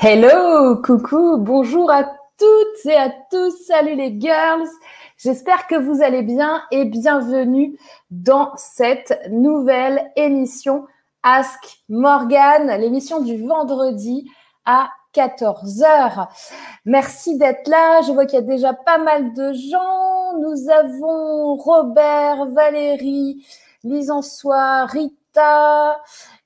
Hello, coucou, bonjour à toutes et à tous, salut les girls. J'espère que vous allez bien et bienvenue dans cette nouvelle émission Ask Morgan, l'émission du vendredi à 14h. Merci d'être là. Je vois qu'il y a déjà pas mal de gens. Nous avons Robert, Valérie, Lisansoir, Rita,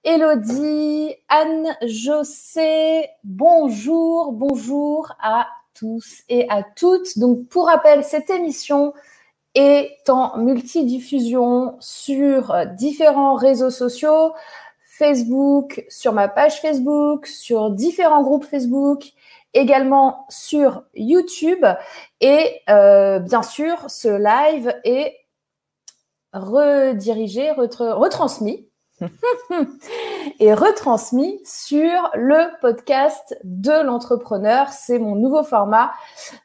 Elodie, Anne-José, bonjour, bonjour à tous et à toutes. Donc, pour rappel, cette émission est en multidiffusion sur différents réseaux sociaux, Facebook, sur ma page Facebook, sur différents groupes Facebook, également sur YouTube. Et euh, bien sûr, ce live est redirigé, retransmis et retransmis sur le podcast de l'entrepreneur. C'est mon nouveau format,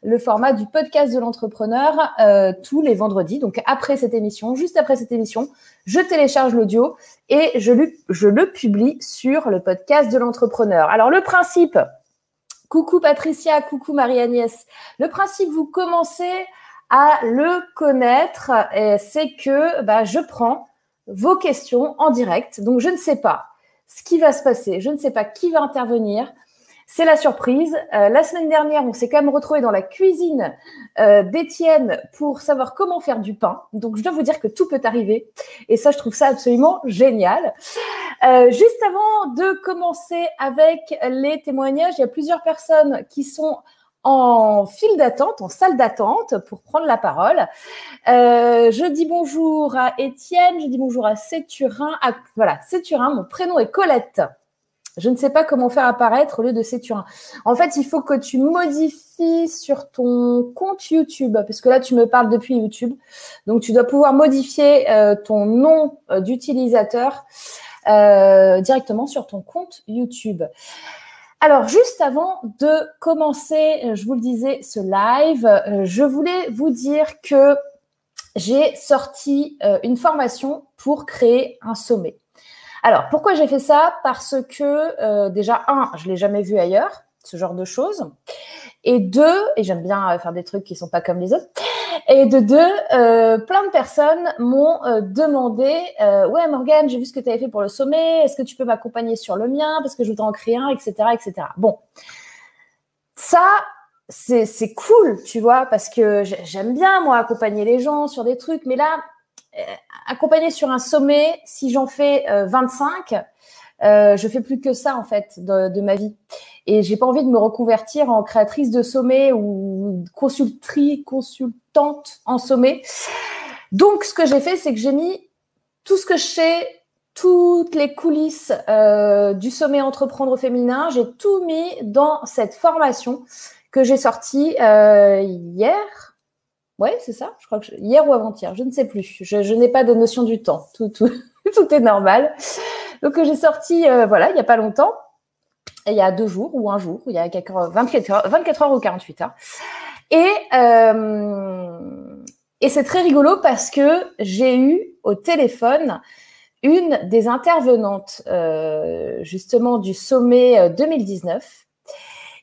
le format du podcast de l'entrepreneur euh, tous les vendredis. Donc après cette émission, juste après cette émission, je télécharge l'audio et je, le publie sur le podcast de l'entrepreneur. Alors le principe, coucou Patricia, coucou Marie-Agnès, le principe, vous commencez à le connaître, c'est que bah, je prends vos questions en direct. Donc, je ne sais pas ce qui va se passer. Je ne sais pas qui va intervenir. C'est la surprise. Euh, la semaine dernière, on s'est quand même retrouvé dans la cuisine euh, d'Étienne pour savoir comment faire du pain. Donc, je dois vous dire que tout peut arriver. Et ça, je trouve ça absolument génial. Euh, juste avant de commencer avec les témoignages, il y a plusieurs personnes qui sont en file d'attente, en salle d'attente pour prendre la parole. Euh, je dis bonjour à Étienne, je dis bonjour à Séturin. À, voilà, Séturin, mon prénom est Colette. Je ne sais pas comment faire apparaître au lieu de Séturin. En fait, il faut que tu modifies sur ton compte YouTube, parce que là, tu me parles depuis YouTube. Donc, tu dois pouvoir modifier euh, ton nom euh, d'utilisateur directement sur ton compte YouTube. Alors, juste avant de commencer, euh, je vous le disais, ce live, euh, je voulais vous dire que j'ai sorti euh, une formation pour créer un sommet. Alors, pourquoi j'ai fait ça? Parce que déjà, un, je l'ai jamais vu ailleurs, ce genre de choses. Et deux, et j'aime bien faire des trucs qui sont pas comme les autres. Et de deux, euh, plein de personnes m'ont euh, demandé euh, Ouais, Morgane, j'ai vu ce que tu avais fait pour le sommet. Est-ce que tu peux m'accompagner sur le mien Parce que je voudrais en créer un, etc. etc. Bon, ça, c'est cool, tu vois, parce que j'aime bien, moi, accompagner les gens sur des trucs. Mais là, accompagner sur un sommet, si j'en fais 25, euh, je fais plus que ça en fait de, de ma vie. Et j'ai pas envie de me reconvertir en créatrice de sommet ou consultrice, consultante en sommet. Donc, ce que j'ai fait, c'est que j'ai mis tout ce que je sais, toutes les coulisses euh, du sommet entreprendre féminin, j'ai tout mis dans cette formation que j'ai sortie euh, hier. Ouais, c'est ça. Je crois que hier ou avant-hier, je ne sais plus. Je, n'ai pas de notion du temps. Tout est normal. Donc, j'ai sorti, euh, voilà, il n'y a pas longtemps il y a deux jours ou un jour, il y a 24 heures, 24 heures ou 48 heures. Et, euh, et c'est très rigolo parce que j'ai eu au téléphone une des intervenantes euh, justement du sommet 2019 euh,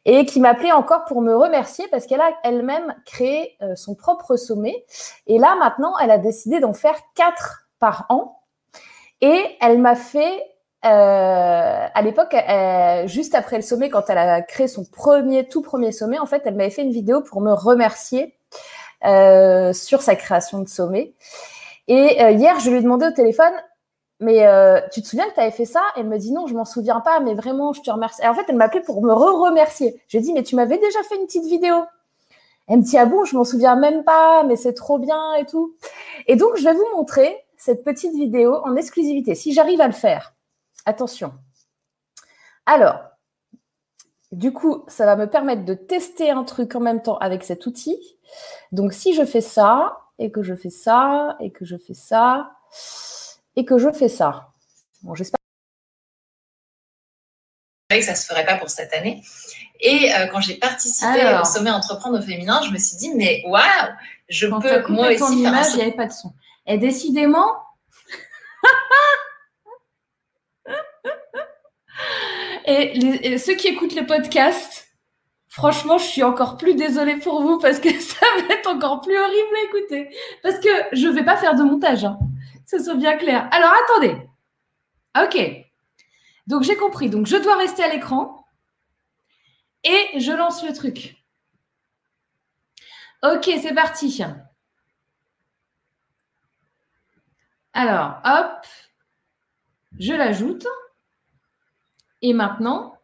et qui m'appelait encore pour me remercier parce qu'elle a elle-même créé son propre sommet. Et là, maintenant, elle a décidé d'en faire quatre par an. Et elle m'a fait euh, à l'époque, juste après le sommet, quand elle a créé son premier, tout premier sommet, en fait, elle m'avait fait une vidéo pour me remercier euh, sur sa création de sommet. Et euh, hier, je lui ai demandé au téléphone, mais euh, tu te souviens que tu avais fait ça? Elle me dit non, je m'en souviens pas, mais vraiment, je te remercie. Et en fait, elle m'a appelé pour me re-remercier. J'ai dit, mais tu m'avais déjà fait une petite vidéo. Elle me dit, ah bon, je m'en souviens même pas, mais c'est trop bien et tout. Et donc, je vais vous montrer cette petite vidéo en exclusivité, si j'arrive à le faire. Attention. Alors, du coup, ça va me permettre de tester un truc en même temps avec cet outil. Donc, si je fais ça, et que je fais ça, et que je fais ça, et que je fais ça. Bon, j'espère. que ça ne se ferait pas pour cette année. Et euh, quand j'ai participé au sommet entreprendre au féminin, je me suis dit, mais waouh, je peux moi aussi faire image, il n'y avait pas de son. Et décidément, Et, ceux qui écoutent le podcast, franchement, je suis encore plus désolée pour vous parce que ça va être encore plus horrible à écouter. Parce que je ne vais pas faire de montage, hein, ce soit bien clair. Alors, attendez. Ok. Donc, j'ai compris. Donc, je dois rester à l'écran et je lance le truc. Ok, c'est parti. Alors, hop, je l'ajoute. Et maintenant,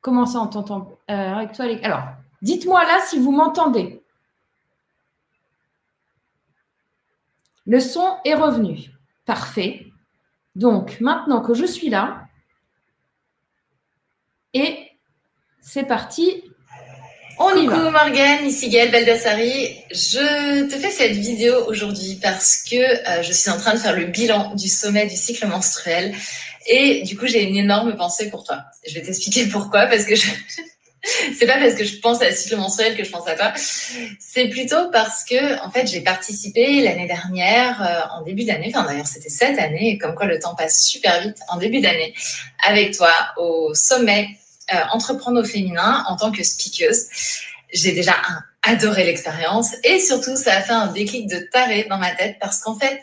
comment ça on t'entend euh, toi Alors, dites-moi là si vous m'entendez. Le son est revenu. Parfait. Donc, maintenant que je suis là, et c'est parti, on y Coucou Morgane, ici Gaëlle Baldassari. Je te fais cette vidéo aujourd'hui parce que euh, je suis en train de faire le bilan du sommet du cycle menstruel et du coup j'ai une énorme pensée pour toi. Je vais t'expliquer pourquoi parce que je... c'est pas parce que je pense à la cycle menstruel que je pense à toi. C'est plutôt parce que en fait j'ai participé l'année dernière euh, en début d'année, enfin d'ailleurs c'était cette année, comme quoi le temps passe super vite en début d'année avec toi au sommet euh, entreprendre au féminin en tant que speakeuse. J'ai déjà adoré l'expérience. Et surtout ça a fait un déclic de taré dans ma tête parce qu'en fait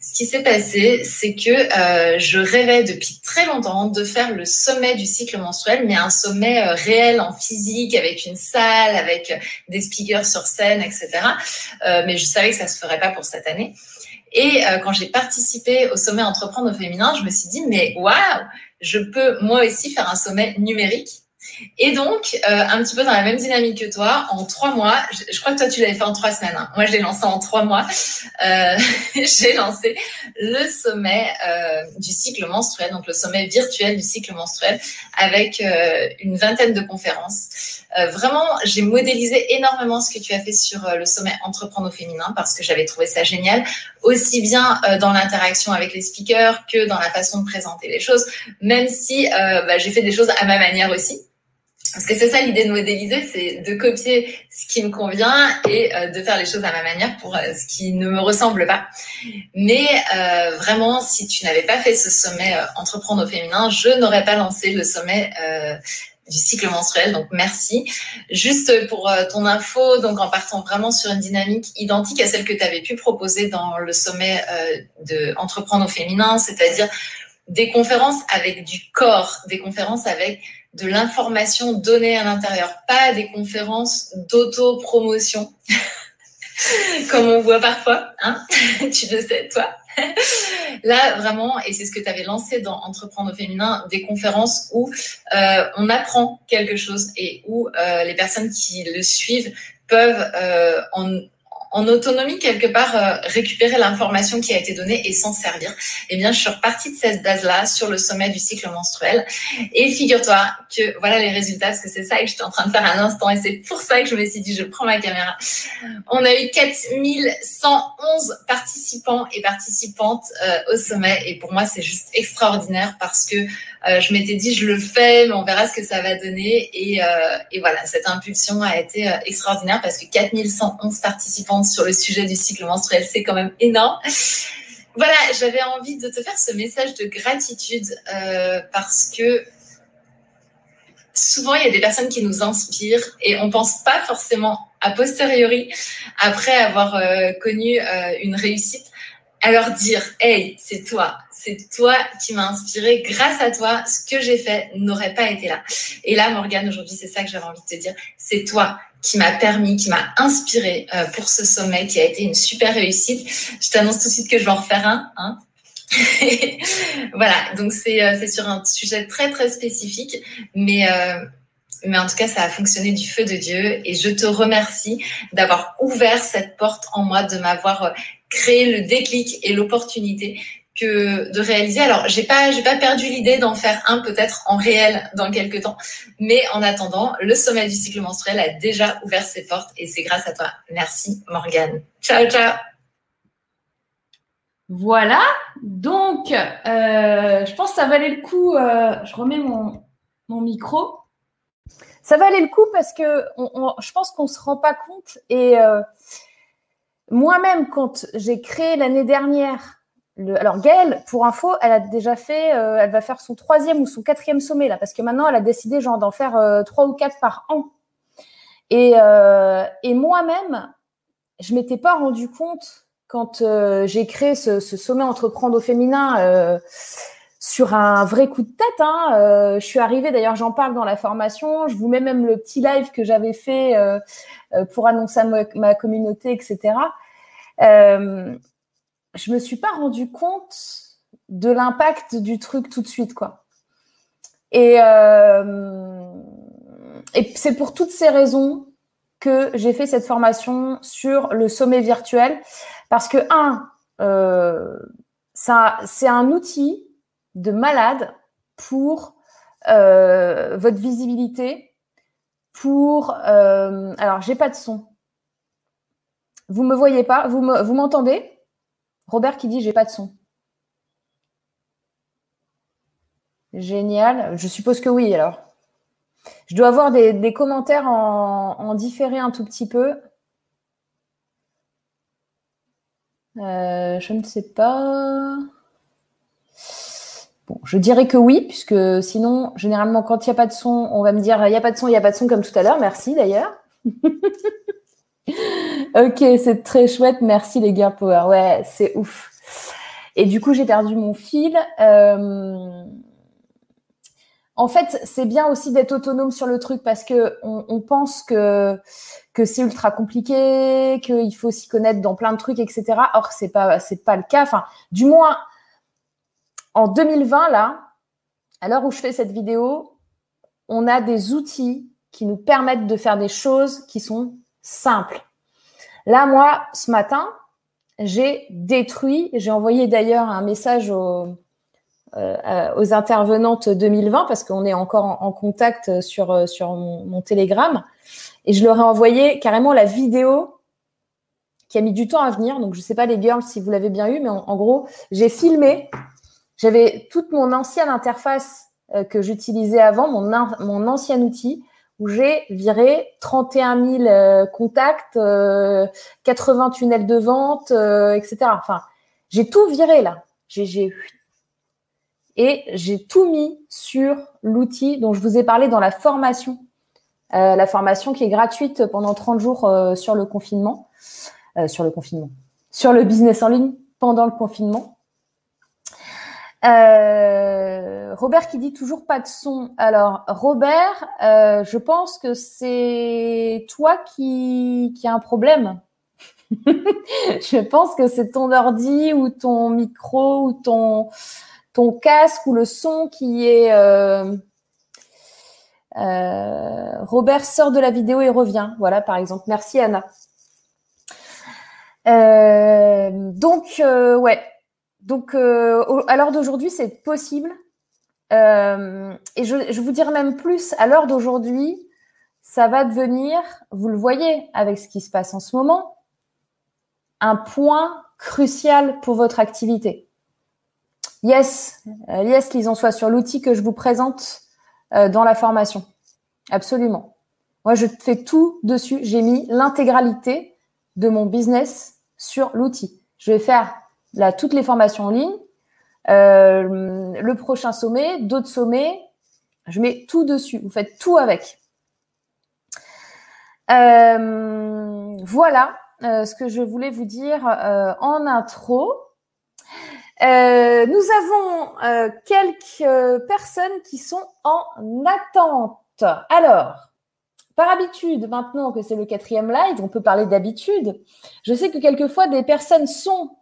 ce qui s'est passé c'est que euh, je rêvais depuis très longtemps de faire le sommet du cycle menstruel mais un sommet euh, réel en physique avec une salle avec des speakers sur scène etc mais je savais que ça se ferait pas pour cette année. Et quand j'ai participé au sommet entreprendre au féminin je me suis dit mais waouh je peux moi aussi faire un sommet numérique. Et donc, euh, un petit peu dans la même dynamique que toi, en trois mois, je, crois que toi tu l'avais fait en trois semaines. Hein. Moi, je l'ai lancé en trois mois. Euh, j'ai lancé le sommet euh, du cycle menstruel, donc le sommet virtuel du cycle menstruel, avec une vingtaine de conférences. Vraiment, j'ai modélisé énormément ce que tu as fait sur le sommet Entreprendre au féminin parce que j'avais trouvé ça génial, aussi bien dans l'interaction avec les speakers que dans la façon de présenter les choses, même si bah, j'ai fait des choses à ma manière aussi. Parce que c'est ça l'idée de modéliser, c'est de copier ce qui me convient et euh, de faire les choses à ma manière pour euh, ce qui ne me ressemble pas. Mais euh, vraiment, si tu n'avais pas fait ce sommet Entreprendre au féminin, je n'aurais pas lancé le sommet du cycle menstruel. Donc merci. Juste pour ton info, donc en partant vraiment sur une dynamique identique à celle que tu avais pu proposer dans le sommet de Entreprendre au féminin, c'est-à-dire des conférences avec du corps, des conférences avec de l'information donnée à l'intérieur, pas des conférences d'auto-promotion, comme on voit parfois, hein tu le sais, toi? Là, vraiment, et c'est ce que tu avais lancé dans Entreprendre au féminin, des conférences où euh, on apprend quelque chose et où euh, les personnes qui le suivent peuvent euh, en en autonomie quelque part euh, récupérer l'information qui a été donnée et s'en servir. Eh bien, je suis repartie de cette base-là sur le sommet du cycle menstruel. Et figure-toi que voilà les résultats, parce que c'est ça que j'étais en train de faire à l'instant et c'est pour ça que je me suis dit, je prends ma caméra. On a eu 4111 participants et participantes euh, au sommet et pour moi, c'est juste extraordinaire parce que euh, je m'étais dit, je le fais, mais on verra ce que ça va donner. Et, et voilà, cette impulsion a été extraordinaire parce que 4111 participants sur le sujet du cycle menstruel. C'est quand même énorme. Voilà, j'avais envie de te faire ce message de gratitude euh, parce que souvent il y a des personnes qui nous inspirent et on pense pas forcément a posteriori après avoir euh, connu euh, une réussite à leur dire hey c'est toi c'est toi qui m'as inspiré grâce à toi ce que j'ai fait n'aurait pas été là et là Morgane aujourd'hui c'est ça que j'avais envie de te dire c'est toi qui m'a permis, qui m'a inspiré euh, pour ce sommet qui a été une super réussite. Je t'annonce tout de suite que je vais en refaire un. Hein. voilà, donc euh, c'est sur un sujet très très spécifique, mais euh, mais en tout cas ça a fonctionné du feu de Dieu et je te remercie d'avoir ouvert cette porte en moi, de m'avoir créé le déclic et l'opportunité que de réaliser. Alors, j'ai pas, j'ai pas perdu l'idée d'en faire un peut-être en réel dans quelques temps, mais en attendant, le sommet du cycle menstruel a déjà ouvert ses portes et c'est grâce à toi. Merci Morgane. Ciao, ciao. Voilà, donc euh, je pense que ça valait le coup. Euh, je remets mon, mon micro. Ça valait le coup parce que je pense qu'on se rend pas compte et euh, moi-même quand j'ai créé l'année dernière alors Gaëlle, pour info, elle a déjà fait, euh, elle va faire son troisième ou son quatrième sommet là, parce que maintenant elle a décidé d'en faire euh, trois ou quatre par an. Et, euh, et moi-même, je m'étais pas rendu compte quand j'ai créé ce, sommet entreprendre au féminin sur un vrai coup de tête. Hein. je suis arrivée, d'ailleurs, j'en parle dans la formation. Je vous mets même le petit live que j'avais fait pour annoncer à ma, communauté, etc. je me suis pas rendu compte de l'impact du truc tout de suite, quoi. Et, euh, et c'est pour toutes ces raisons que j'ai fait cette formation sur le sommet virtuel, parce que un, euh, c'est un outil de malade pour euh, votre visibilité, pour alors j'ai pas de son. Vous me voyez pas, vous m'entendez? Robert qui dit j'ai pas de son. Génial. Je suppose que oui alors. Je dois avoir des, commentaires en, différé un tout petit peu. Euh, je ne sais pas. Bon, je dirais que oui, puisque sinon, généralement, quand il n'y a pas de son, on va me dire il n'y a pas de son, il n'y a pas de son, comme tout à l'heure. Merci d'ailleurs. ok, c'est très chouette. Merci les gars Power. Ouais, c'est ouf. Et du coup, j'ai perdu mon fil. Euh, en fait, c'est bien aussi d'être autonome sur le truc parce que on, pense que que c'est ultra compliqué, qu'il faut s'y connaître dans plein de trucs, etc. Or, c'est pas pas le cas. Enfin, du moins en 2020 là, à l'heure où je fais cette vidéo, on a des outils qui nous permettent de faire des choses qui sont simples. Là, moi, ce matin, j'ai détruit, j'ai envoyé d'ailleurs un message aux, euh, intervenantes 2020 parce qu'on est encore en, contact sur, sur mon, Telegram. Et je leur ai envoyé carrément la vidéo qui a mis du temps à venir. Donc, je ne sais pas les girls si vous l'avez bien eu, mais en, gros, j'ai filmé. J'avais toute mon ancienne interface euh, que j'utilisais avant, mon ancien outil où j'ai viré 31 000 euh, contacts, 80 euh, tunnels de vente, euh, etc. Enfin, j'ai tout viré là. J'ai et j'ai tout mis sur l'outil dont je vous ai parlé dans la formation, la formation qui est gratuite pendant 30 jours sur le confinement, sur le confinement, sur le business en ligne pendant le confinement. Euh, Robert qui dit toujours pas de son. Alors Robert, euh, je pense que c'est toi qui a un problème. je pense que c'est ton ordi ou ton micro ou ton casque ou le son qui est. Euh, Robert sort de la vidéo et revient. Voilà par exemple. Merci Anna. Donc ouais, donc, euh, à l'heure d'aujourd'hui, c'est possible. Euh, et je, vous dirais même plus, à l'heure d'aujourd'hui, ça va devenir, vous le voyez avec ce qui se passe en ce moment, un point crucial pour votre activité. Yes, euh, yes, lisons soit sur l'outil que je vous présente dans la formation. Absolument. Moi, je fais tout dessus. J'ai mis l'intégralité de mon business sur l'outil. Je vais faire là, toutes les formations en ligne, euh, le prochain sommet, d'autres sommets, je mets tout dessus. Vous faites tout avec. Euh, voilà euh, ce que je voulais vous dire en intro. nous avons quelques personnes qui sont en attente. Alors, par habitude, maintenant que c'est le quatrième live, on peut parler d'habitude. Je sais que quelquefois des personnes sont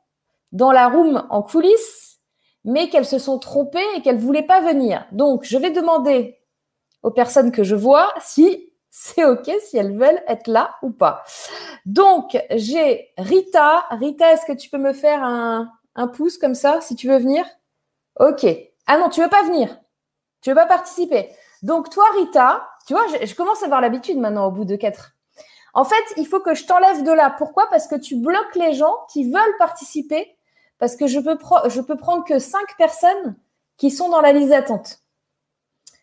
dans la room en coulisses, mais qu'elles se sont trompées et qu'elles voulaient pas venir. Donc, je vais demander aux personnes que je vois si c'est OK, si elles veulent être là ou pas. Donc, j'ai Rita. Rita, est-ce que tu peux me faire un, un pouce comme ça, si tu veux venir? OK. Ah non, tu veux pas venir. Tu veux pas participer. Donc, toi, Rita, tu vois, je, je commence à avoir l'habitude maintenant au bout de quatre. En fait, il faut que je t'enlève de là. Pourquoi? Parce que tu bloques les gens qui veulent participer parce que je peux, je peux prendre que cinq personnes qui sont dans la liste d'attente.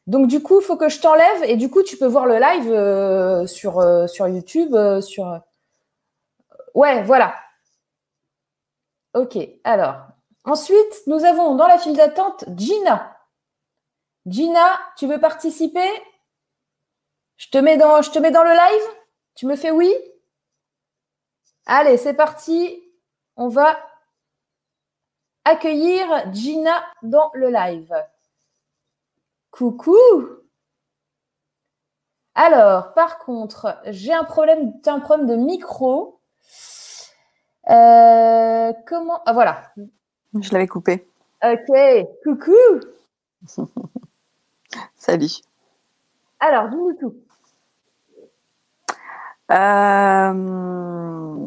Donc du coup, il faut que je t'enlève et du coup, tu peux voir le live euh, sur, euh, sur YouTube. Euh, sur... Ouais, voilà. Ok, alors, Ensuite, nous avons dans la file d'attente Gina. Gina, tu veux participer? Je te, mets dans, je te mets dans le live? Tu me fais oui? Allez, c'est parti. On va accueillir Gina dans le live. Coucou Alors, par contre, j'ai un problème, un problème de micro. Euh, comment Ah voilà. Je l'avais coupé. Ok, coucou Salut. Alors, dis-nous tout. Euh,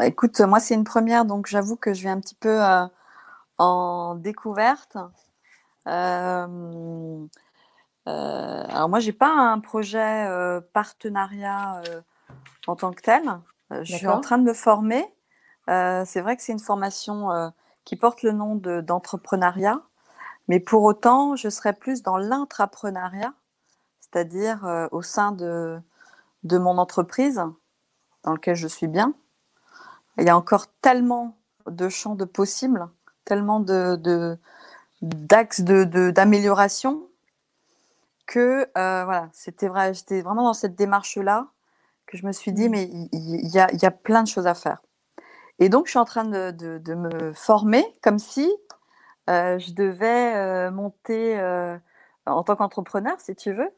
écoute, moi c'est une première, donc j'avoue que je vais un petit peu euh, en découverte. Euh, alors moi j'ai pas un projet partenariat en tant que tel. Je suis en train de me former. c'est vrai que c'est une formation qui porte le nom d'entrepreneuriat, mais pour autant je serais plus dans l'intrapreneuriat, c'est-à-dire au sein de de mon entreprise dans lequel je suis bien. Il y a encore tellement de champs de possibles, tellement de, d'axes de, d'amélioration que euh, voilà, c'était vrai, j'étais vraiment dans cette démarche-là que je me suis dit, mmh. mais il y, a, plein de choses à faire. Et donc, je suis en train de, me former comme si euh, je devais euh, monter en tant qu'entrepreneur, si tu veux,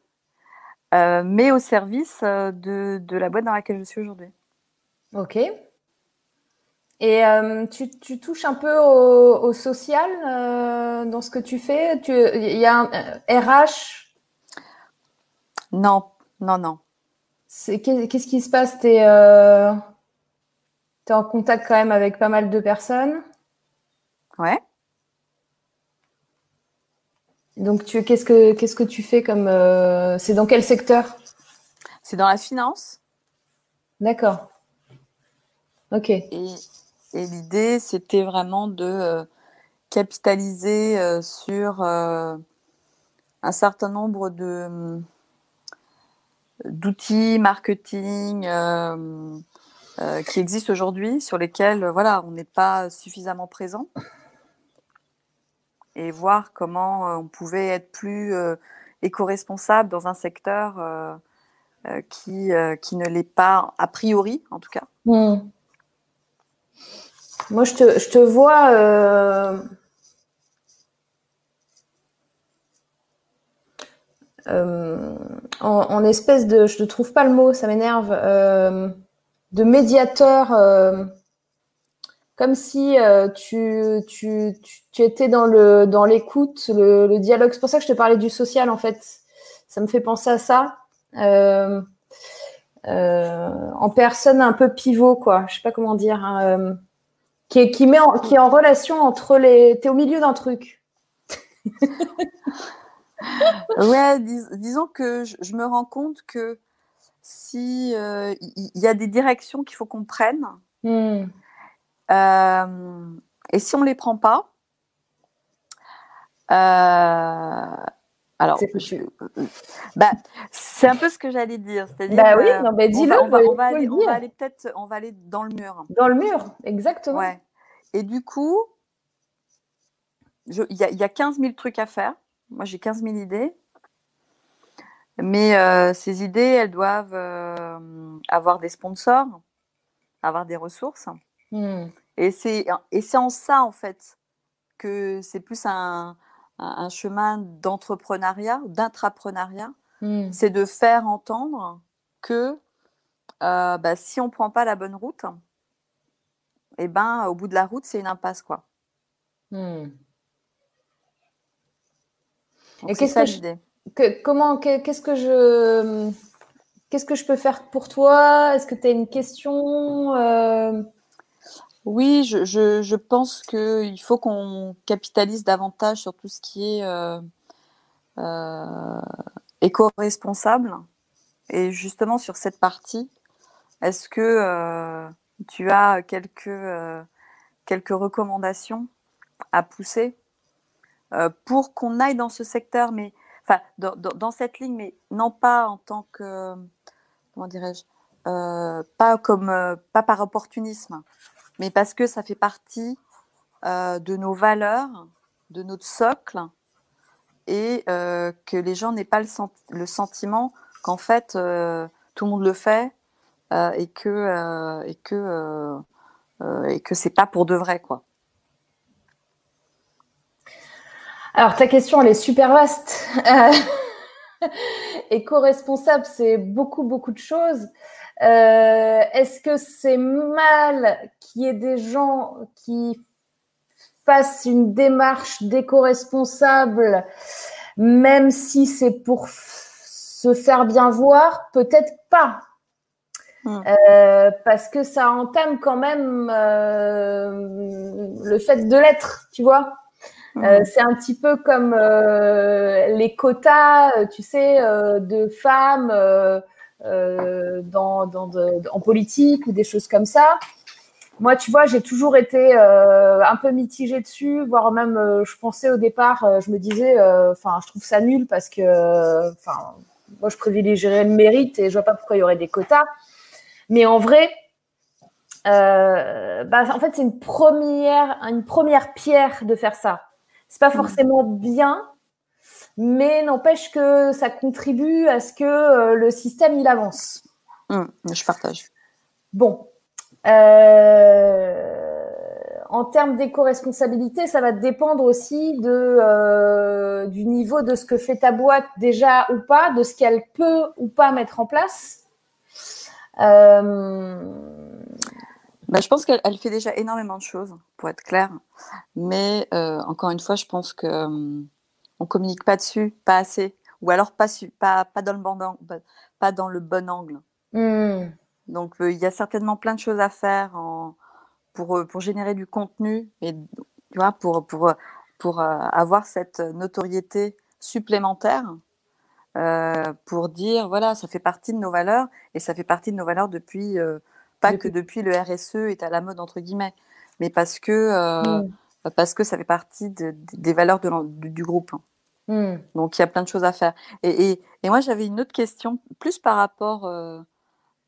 mais au service de, de, la boîte dans laquelle je suis aujourd'hui. Ok. Et euh, tu, tu, touches un peu au, social dans ce que tu fais? Il y a un RH Non, non, non. Qu'est-ce qui se passe? Tu es, es, en contact quand même avec pas mal de personnes? Ouais. Donc, tu, qu'est-ce que tu fais comme euh, c'est dans quel secteur? C'est dans la finance. D'accord. Ok. Et, l'idée, c'était vraiment de euh, capitaliser euh, sur un certain nombre de d'outils marketing qui existent aujourd'hui, sur lesquels voilà, on n'est pas suffisamment présent et voir comment euh, on pouvait être plus euh, éco-responsable dans un secteur euh, qui, qui ne l'est pas, a priori en tout cas. Hmm. Moi, je te, je te vois. en, espèce de, je ne trouve pas le mot, ça m'énerve, de médiateur comme si euh, tu, tu, tu, étais dans dans l'écoute, le, dialogue. C'est pour ça que je te parlais du social en fait. Ça me fait penser à ça. Euh, euh, en personne un peu pivot, quoi. Je sais pas comment dire. Hein, qui, est, qui met en, qui est en relation entre les. T'es au milieu d'un truc. ouais, disons que je, me rends compte que si il y, a des directions qu'il faut qu'on prenne. Hmm. Euh, et si on ne les prend pas, euh, alors, bah, c'est un peu ce que j'allais dire. C'est-à-dire, bah oui, non, mais dis-le. On va, on aller, on va aller peut-être, on va aller dans le mur. Dans le mur, exactement. Ouais. Et du coup, il y, y, a 15 000 trucs à faire. Moi, j'ai 15 000 idées. Mais euh, ces idées, elles doivent avoir des sponsors, avoir des ressources. Hmm. Et c'est en ça, en fait, que c'est plus un, un, chemin d'entrepreneuriat, d'intrapreneuriat. Hmm. C'est de faire entendre que euh, bah, si on ne prend pas la bonne route, eh ben, au bout de la route, c'est une impasse. quoi. Hmm. Et qu'est-ce que, je, comment, qu'est-ce que je, qu'est-ce que je peux faire pour toi? Est-ce que tu as une question? Euh, oui, je, je, pense qu'il faut qu'on capitalise davantage sur tout ce qui est euh, euh, éco-responsable. Et justement, sur cette partie, est-ce que tu as quelques, quelques recommandations à pousser pour qu'on aille dans ce secteur, mais enfin dans, cette ligne, mais non pas en tant que comment dirais-je, pas comme pas par opportunisme, mais parce que ça fait partie de nos valeurs, de notre socle, et que les gens n'aient pas le, sentiment qu'en fait tout le monde le fait et que et que et que c'est pas pour de vrai quoi. Alors ta question elle est super vaste. Éco-responsable, c'est beaucoup, beaucoup de choses. Euh, est-ce que c'est mal qu'il y ait des gens qui fassent une démarche d'éco-responsable, même si c'est pour se faire bien voir? Peut-être pas. Hmm. Euh, parce que ça entame quand même euh, le fait de l'être, tu vois. Euh, c'est un petit peu comme les quotas, tu sais, de femmes dans, dans en politique ou des choses comme ça. Moi, tu vois, j'ai toujours été un peu mitigée dessus, voire même, je pensais au départ, je me disais, enfin, je trouve ça nul parce que, enfin, moi, je privilégierais le mérite et je vois pas pourquoi il y aurait des quotas. Mais en vrai, bah, en fait, c'est une première, une première pierre de faire ça. C'est pas mm. forcément bien, mais n'empêche que ça contribue à ce que euh, le système il avance. Mm, je partage. Bon. Euh, en termes d'éco-responsabilité, ça va dépendre aussi de, euh, du niveau de ce que fait ta boîte déjà ou pas, de ce qu'elle peut ou pas mettre en place. Bah, je pense qu'elle fait déjà énormément de choses, pour être clair. Mais euh, encore une fois, je pense que ne euh, on communique pas dessus, pas assez, ou alors pas, pas, pas, dans, le bon angle, pas dans le bon angle. Hmm. Donc euh, il y a certainement plein de choses à faire en, pour, pour générer du contenu et tu vois, pour, pour, pour avoir cette notoriété supplémentaire. Pour dire voilà ça fait partie de nos valeurs et ça fait partie de nos valeurs depuis pas que depuis le RSE est à la mode entre guillemets, mais parce que euh, mm. parce que ça fait partie des valeurs de, du, groupe. Mm. Donc il y a plein de choses à faire. Et, et, et moi j'avais une autre question, plus par rapport euh,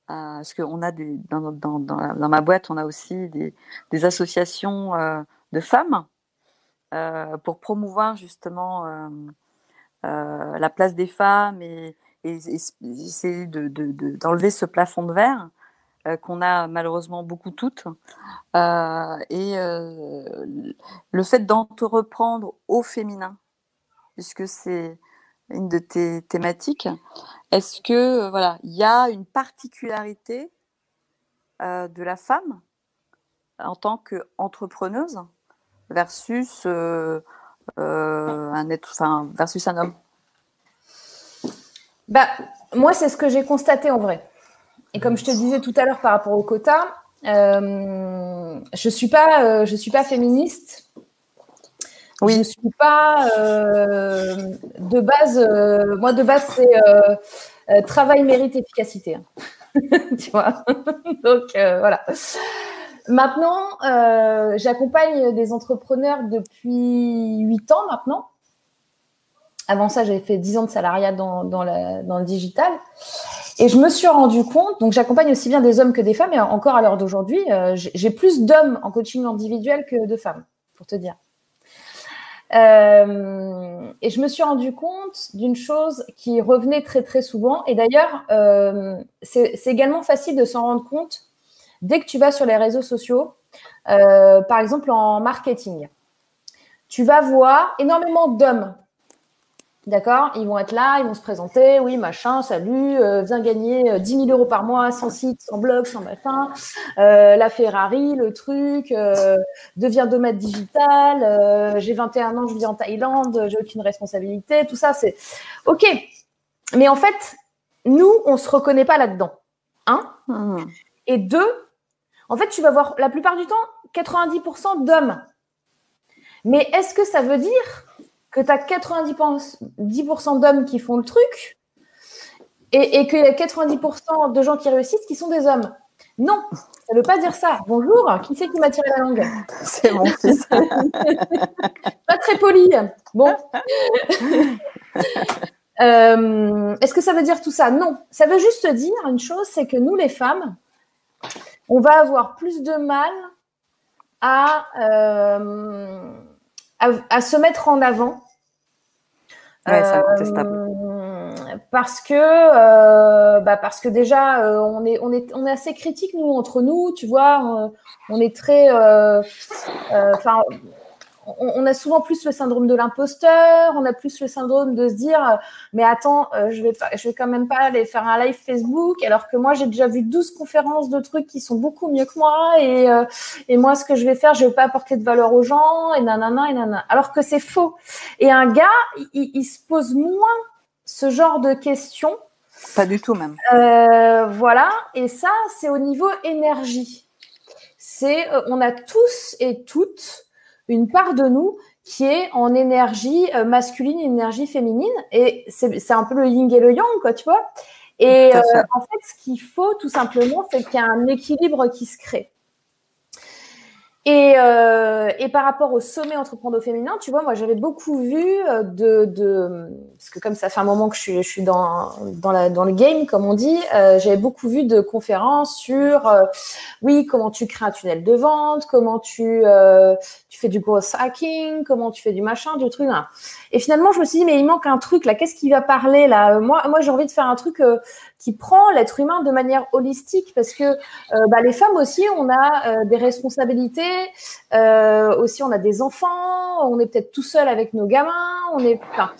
à ce qu'on a des, dans, dans, dans, ma boîte, on a aussi des, des associations euh, de femmes pour promouvoir justement la place des femmes et, essayer d'enlever de, ce plafond de verre. Euh, qu'on a malheureusement beaucoup toutes. Euh, et euh, le fait d'entreprendre au féminin, puisque c'est une de tes thématiques, est-ce que voilà, il y a une particularité de la femme en tant qu'entrepreneuse versus un être, enfin, versus un homme bah, moi, c'est ce que j'ai constaté en vrai. Et comme je te disais tout à l'heure par rapport au quota, euh, je suis pas, euh, je suis pas féministe. Oui. Je ne suis pas euh, de base. moi, de base, c'est travail, mérite, efficacité. Hein. tu vois. Donc voilà. Maintenant, j'accompagne des entrepreneurs depuis 8 ans maintenant. Avant ça, j'avais fait 10 ans de salariat dans, le digital. Et je me suis rendu compte, donc j'accompagne aussi bien des hommes que des femmes, et encore à l'heure d'aujourd'hui, euh, j'ai plus d'hommes en coaching individuel que de femmes, pour te dire. Euh, et je me suis rendu compte d'une chose qui revenait très très souvent, et d'ailleurs, euh, c'est également facile de s'en rendre compte dès que tu vas sur les réseaux sociaux, par exemple en marketing. Tu vas voir énormément d'hommes D'accord? Ils vont être là, ils vont se présenter, oui, machin, salut, euh, viens gagner 10 euh, 000 euros par mois, sans site, sans blog, sans machin, euh, la Ferrari, le truc, euh, deviens domètre digital, j'ai 21 ans, je vis en Thaïlande, j'ai aucune responsabilité, tout ça, c'est OK. Mais en fait, nous, on se reconnaît pas là-dedans. Un. Mmh. Et deux, en fait, tu vas voir la plupart du temps 90% d'hommes. Mais est-ce que ça veut dire que tu as 90% d'hommes qui font le truc et, et qu'il y a 90% de gens qui réussissent qui sont des hommes? Non, ça ne veut pas dire ça. Bonjour, qui c'est qui m'a tiré la langue? C'est mon fils. pas très poli. Bon. Euh, est-ce que ça veut dire tout ça? Non. Ça veut juste dire une chose, c'est que nous, les femmes, on va avoir plus de mal à, à, se mettre en avant. Ouais, c'est incontestable parce que euh, bah parce que déjà euh, on est on est on est assez critique nous entre nous tu vois on, est très euh, enfin on, a souvent plus le syndrome de l'imposteur, on a plus le syndrome de se dire mais attends, je vais pas, je vais quand même pas aller faire un live Facebook alors que moi j'ai déjà vu 12 conférences de trucs qui sont beaucoup mieux que moi et et moi ce que je vais faire, je vais pas apporter de valeur aux gens et nanana et nanana. Alors que c'est faux. Et un gars, il, il se pose moins ce genre de questions. Pas du tout même. Euh, voilà, et ça, c'est au niveau énergie. C'est, euh, on a tous et toutes une part de nous qui est en énergie euh, masculine, énergie féminine, et c'est un peu le yin et le yang, quoi, tu vois. Et en fait, ce qu'il faut tout simplement, c'est qu'il y a un équilibre qui se crée. Et, euh, et, par rapport au sommet entrepreneur féminin, tu vois, moi j'avais beaucoup vu euh, de, de, parce que comme ça fait un moment que je suis, je suis dans, dans, la, dans le game, comme on dit, euh, j'avais beaucoup vu de conférences sur, euh, oui, comment tu crées un tunnel de vente, comment tu, euh, tu fais du growth hacking, comment tu fais du machin, du truc. Là. Et finalement, je me suis dit, mais il manque un truc là, qu'est-ce qui va parler là? Moi, moi j'ai envie de faire un truc qui prend l'être humain de manière holistique parce que euh, bah, les femmes aussi, on a euh, des responsabilités, euh, aussi on a des enfants, on est peut-être tout seul avec nos gamins, on est, enfin,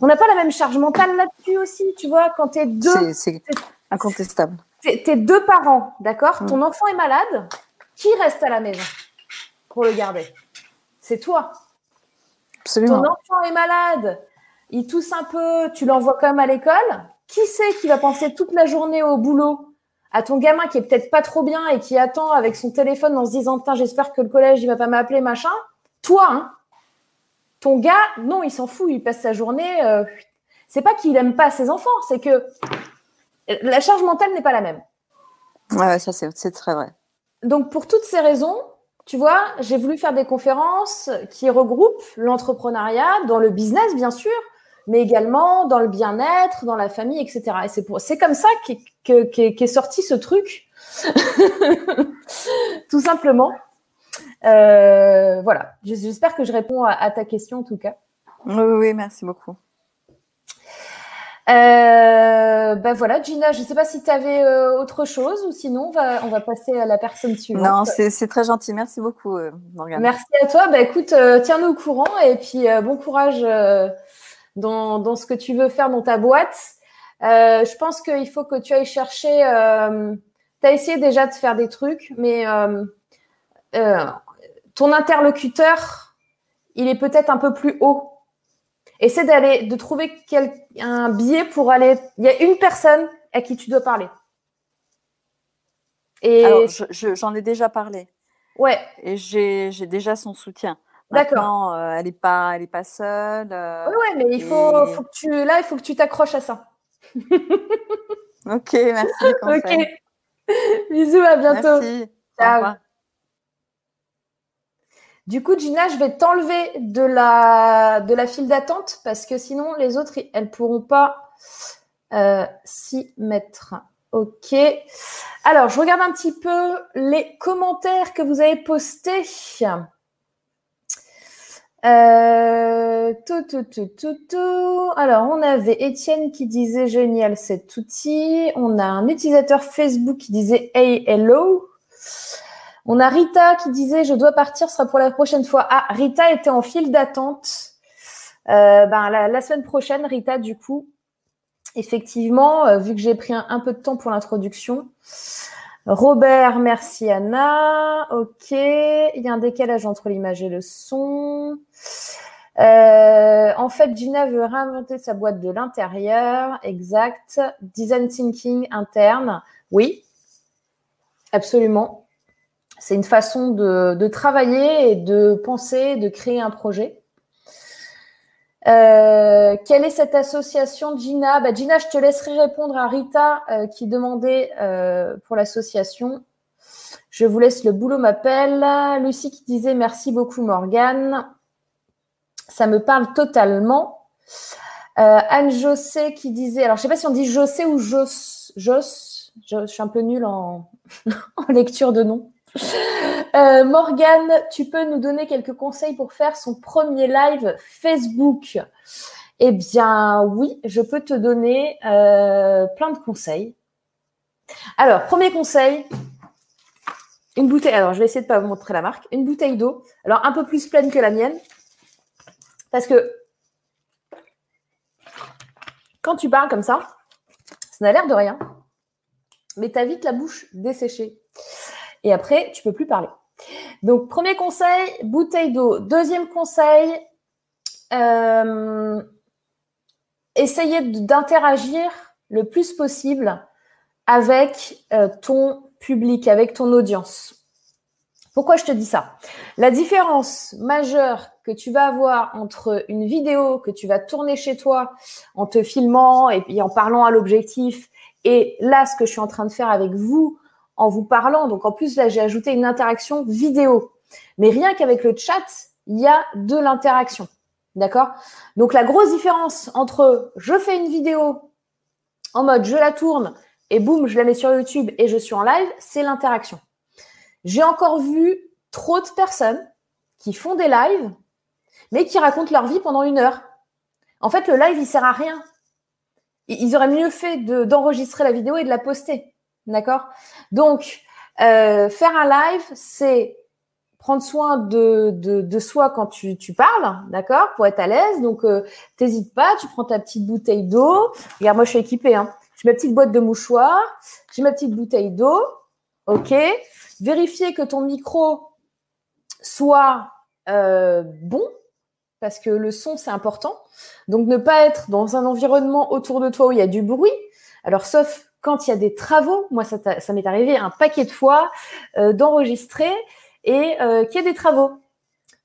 on n'a pas la même charge mentale là-dessus aussi, tu vois, quand tu es deux. C'est incontestable. Tu es, deux parents, d'accord? Mm. Ton enfant est malade, qui reste à la maison pour le garder? C'est toi. Absolument. Ton enfant est malade, il tousse un peu, tu l'envoies quand même à l'école qui c'est qui va penser toute la journée au boulot à ton gamin qui est peut-être pas trop bien et qui attend avec son téléphone en se disant j'espère que le collège il va pas m'appeler machin. Toi hein, ton gars non il s'en fout il passe sa journée euh, c'est pas qu'il aime pas ses enfants c'est que la charge mentale n'est pas la même. Ouais ça c'est très vrai. Donc pour toutes ces raisons tu vois j'ai voulu faire des conférences qui regroupent l'entrepreneuriat dans le business bien sûr mais également dans le bien-être, dans la famille, etc. Et c'est pour, c'est comme ça qu'est, sorti ce truc, tout simplement. Euh, voilà. J'espère que je réponds à, ta question en tout cas. Oui, oui, merci beaucoup. Euh, ben voilà, Gina, je ne sais pas si tu avais euh, autre chose ou sinon on va, on va passer à la personne suivante. Non, c'est très gentil. Merci beaucoup, Morgane. Merci à toi. Ben, écoute, tiens-nous au courant et puis bon courage dans, dans, ce que tu veux faire dans ta boîte. Euh, je pense qu'il faut que tu ailles chercher. Euh, tu as essayé déjà de faire des trucs, mais euh, ton interlocuteur, il est peut-être un peu plus haut. Essaie d'aller, de trouver quel, un biais pour aller. Il y a une personne à qui tu dois parler. Et Alors, j'en ai déjà parlé. Ouais. Et j'ai déjà son soutien. D'accord. Euh, elle n'est pas, elle est pas seule. Euh, oui, ouais, mais il faut, faut, que tu, là, il faut que tu t'accroches à ça. ok, merci. ok. Bisous, à bientôt. Merci. Ciao. Du coup, Gina, je vais t'enlever de la, de la file d'attente parce que sinon, les autres, elles ne pourront pas euh, s'y mettre. Ok. Alors, je regarde un petit peu les commentaires que vous avez postés. Euh, tout, tout, tout, tout, tout. Alors, on avait Étienne qui disait génial cet outil. On a un utilisateur Facebook qui disait Hey, hello. On a Rita qui disait je dois partir, ce sera pour la prochaine fois. Ah, Rita était en file d'attente. Euh, ben, la, semaine prochaine, Rita, du coup, effectivement, euh, vu que j'ai pris un, peu de temps pour l'introduction, Robert, merci Anna. Ok, il y a un décalage entre l'image et le son. Euh, en fait, Gina veut réinventer sa boîte de l'intérieur. Exact. Design thinking interne. Oui, absolument. C'est une façon de, de, travailler et de penser, de créer un projet. Euh, quelle est cette association, Gina? Bah, Gina, je te laisserai répondre à Rita euh, qui demandait euh, pour l'association. Je vous laisse le boulot m'appelle. Lucie qui disait merci beaucoup Morgane. Ça me parle totalement. Anne Jossé qui disait, alors je sais pas si on dit Jossé ou Jos, Jos, je, suis un peu nulle en lecture de nom. Euh, Morgane, tu peux nous donner quelques conseils pour faire son premier live Facebook? Eh bien, oui, je peux te donner euh, plein de conseils. Alors, premier conseil, une bouteille. Alors, je vais essayer de ne pas vous montrer la marque. Une bouteille d'eau. Alors, un peu plus pleine que la mienne. Parce que quand tu parles comme ça, ça n'a l'air de rien. Mais tu as vite la bouche desséchée. Et après, tu peux plus parler. Donc, premier conseil, bouteille d'eau. Deuxième conseil, euh, essayez d'interagir le plus possible avec euh, ton public, avec ton audience. Pourquoi je te dis ça? La différence majeure que tu vas avoir entre une vidéo que tu vas tourner chez toi en te filmant et en parlant à l'objectif et là ce que je suis en train de faire avec vous en vous parlant. Donc en plus là j'ai ajouté une interaction vidéo. Mais rien qu'avec le chat, il y a de l'interaction. D'accord? Donc la grosse différence entre je fais une vidéo en mode je la tourne et boum, je la mets sur YouTube et je suis en live, c'est l'interaction. J'ai encore vu trop de personnes qui font des lives, mais qui racontent leur vie pendant une heure. En fait, le live, il sert à rien. Ils auraient mieux fait d'enregistrer la vidéo et de la poster. D'accord? Donc, euh, faire un live, c'est prendre soin de, de, soi quand tu, parles, d'accord Pour être à l'aise. Donc, euh, t'hésites pas, tu prends ta petite bouteille d'eau. Regarde, moi, je suis équipée. Hein. J'ai ma petite boîte de mouchoirs, j'ai ma petite bouteille d'eau. OK Vérifier que ton micro soit euh, bon, parce que le son, c'est important. Donc, ne pas être dans un environnement autour de toi où il y a du bruit. Alors, sauf quand il y a des travaux, moi, ça, m'est arrivé un paquet de fois euh, d'enregistrer et euh, qu'il y ait des travaux.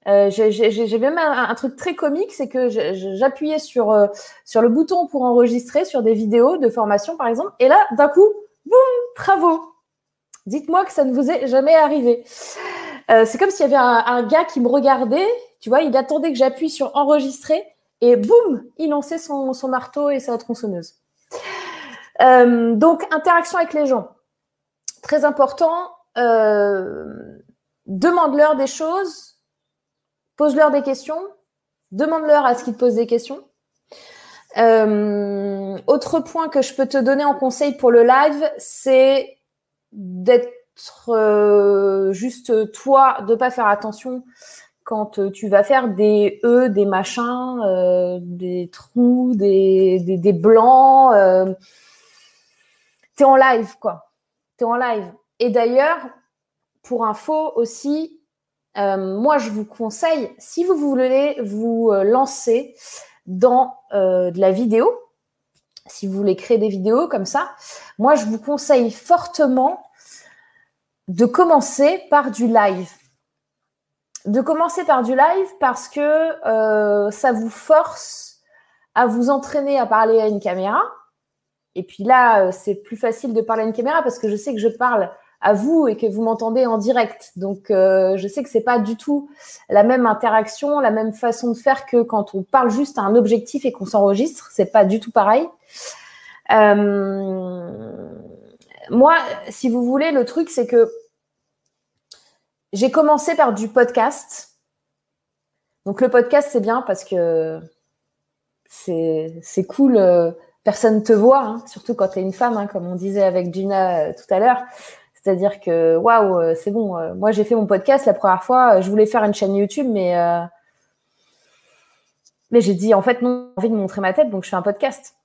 j'ai même un, truc très comique, c'est que j'appuyais sur, le bouton pour enregistrer sur des vidéos de formation, par exemple, et là, d'un coup, boum, travaux. Dites-moi que ça ne vous est jamais arrivé. Euh, c'est comme s'il y avait un, gars qui me regardait, tu vois, il attendait que j'appuie sur enregistrer et boum, il lançait son, marteau et sa tronçonneuse. Euh, donc, interaction avec les gens. Très important. Euh, demande-leur des choses, pose-leur des questions, demande-leur à ce qu'ils te posent des questions. autre point que je peux te donner en conseil pour le live, c'est d'être euh, juste toi, de pas faire attention quand euh, tu vas faire des E, des machins, euh, des trous, des, des, blancs. En live, quoi. Tu en live. Et d'ailleurs, pour info aussi, moi, je vous conseille, si vous voulez vous lancer dans de la vidéo, si vous voulez créer des vidéos comme ça, moi, je vous conseille fortement de commencer par du live. De commencer par du live parce que euh, ça vous force à vous entraîner à parler à une caméra. Et puis là, euh, c'est plus facile de parler à une caméra parce que je sais que je parle à vous et que vous m'entendez en direct. Donc, euh, je sais que c'est pas du tout la même interaction, la même façon de faire que quand on parle juste à un objectif et qu'on s'enregistre. C'est pas du tout pareil. moi, si vous voulez, le truc, c'est que j'ai commencé par du podcast. Donc le podcast, c'est bien parce que c'est cool. Euh, personne te voit, hein, surtout quand tu es une femme, hein, comme on disait avec Gina euh, tout à l'heure. C'est-à-dire que waouh, euh, c'est bon. moi, j'ai fait mon podcast la première fois. Je voulais faire une chaîne YouTube, mais mais j'ai dit en fait non, j'ai envie de montrer ma tête, donc je fais un podcast.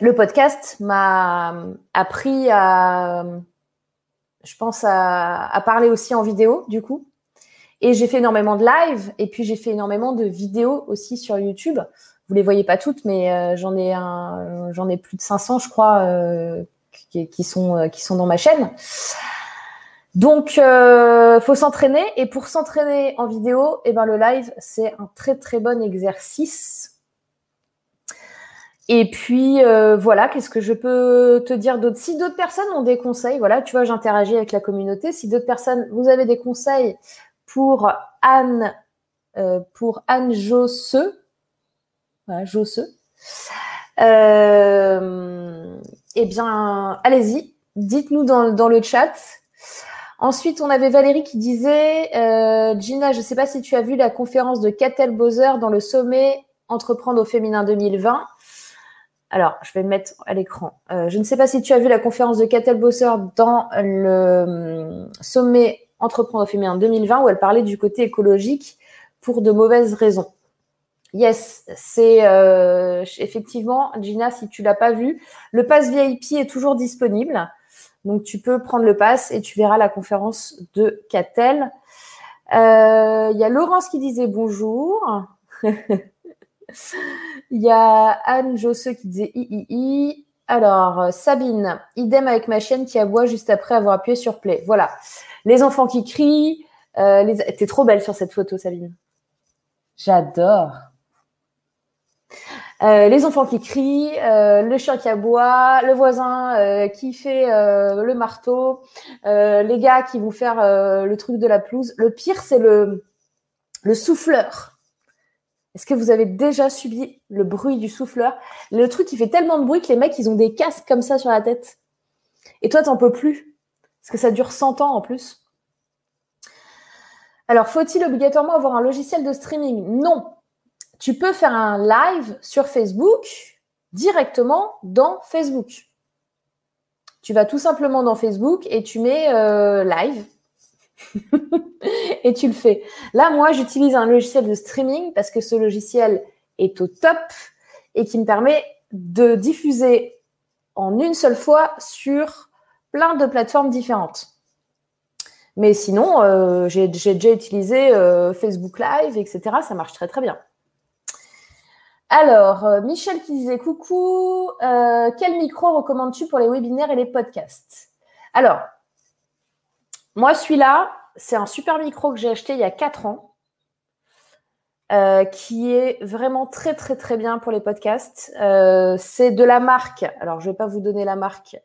Le podcast m'a appris à je pense à, parler aussi en vidéo, du coup. Et j'ai fait énormément de live et puis j'ai fait énormément de vidéos aussi sur YouTube. Vous les voyez pas toutes, mais euh, j'en ai un, j'en ai plus de 500, je crois, euh, qui, sont euh, qui sont dans ma chaîne. Donc, faut s'entraîner et pour s'entraîner en vidéo, eh ben le live c'est un très très bon exercice et puis euh, voilà, qu'est-ce que je peux te dire d'autre? Si d'autres personnes ont des conseils, voilà, tu vois, j'interagis avec la communauté. Si d'autres personnes, vous avez des conseils pour Anne, euh, pour Anne Josse, voilà, Josse, euh, eh bien, allez-y, dites-nous dans, le chat. Ensuite, on avait Valérie qui disait euh, Gina, je ne sais pas si tu as vu la conférence de Catel Bowser dans le sommet Entreprendre au féminin 2020. Alors, je vais le mettre à l'écran. Euh, je ne sais pas si tu as vu la conférence de Catel Bowser dans le sommet Entreprendre au féminin 2020 où elle parlait du côté écologique pour de mauvaises raisons. Yes, c'est euh, effectivement, Gina, si tu l'as pas vu, le pass VIP est toujours disponible. Donc, tu peux prendre le pass et tu verras la conférence de Catel. Euh, il y a Laurence qui disait bonjour. Il y a Anne Josseux qui disait i, Alors, Sabine, idem avec ma chienne qui aboie juste après avoir appuyé sur play. Voilà. Les enfants qui crient. Euh, les... T'es trop belle sur cette photo, Sabine. J'adore. Euh, les enfants qui crient, euh, le chien qui aboie, le voisin euh, qui fait le marteau, les gars qui vont faire le truc de la pelouse. Le pire, c'est le, le souffleur. Est-ce que vous avez déjà subi le bruit du souffleur? Le truc qui fait tellement de bruit que les mecs, ils ont des casques comme ça sur la tête. Et toi, t'en peux plus. Parce que ça dure 100 ans en plus. Alors, faut-il obligatoirement avoir un logiciel de streaming? Non tu peux faire un live sur Facebook directement dans Facebook. Tu vas tout simplement dans Facebook et tu mets euh, live et tu le fais. Là, moi, j'utilise un logiciel de streaming parce que ce logiciel est au top et qui me permet de diffuser en une seule fois sur plein de plateformes différentes. Mais sinon, euh, j'ai déjà utilisé euh, Facebook Live, etc. Ça marche très très bien. Alors, euh, Michel qui disait coucou, euh, quel micro recommandes-tu pour les webinaires et les podcasts? Alors, moi, celui-là, c'est un super micro que j'ai acheté il y a 4 ans, euh, qui est vraiment très, très, très bien pour les podcasts. c'est de la marque, alors je ne vais pas vous donner la marque.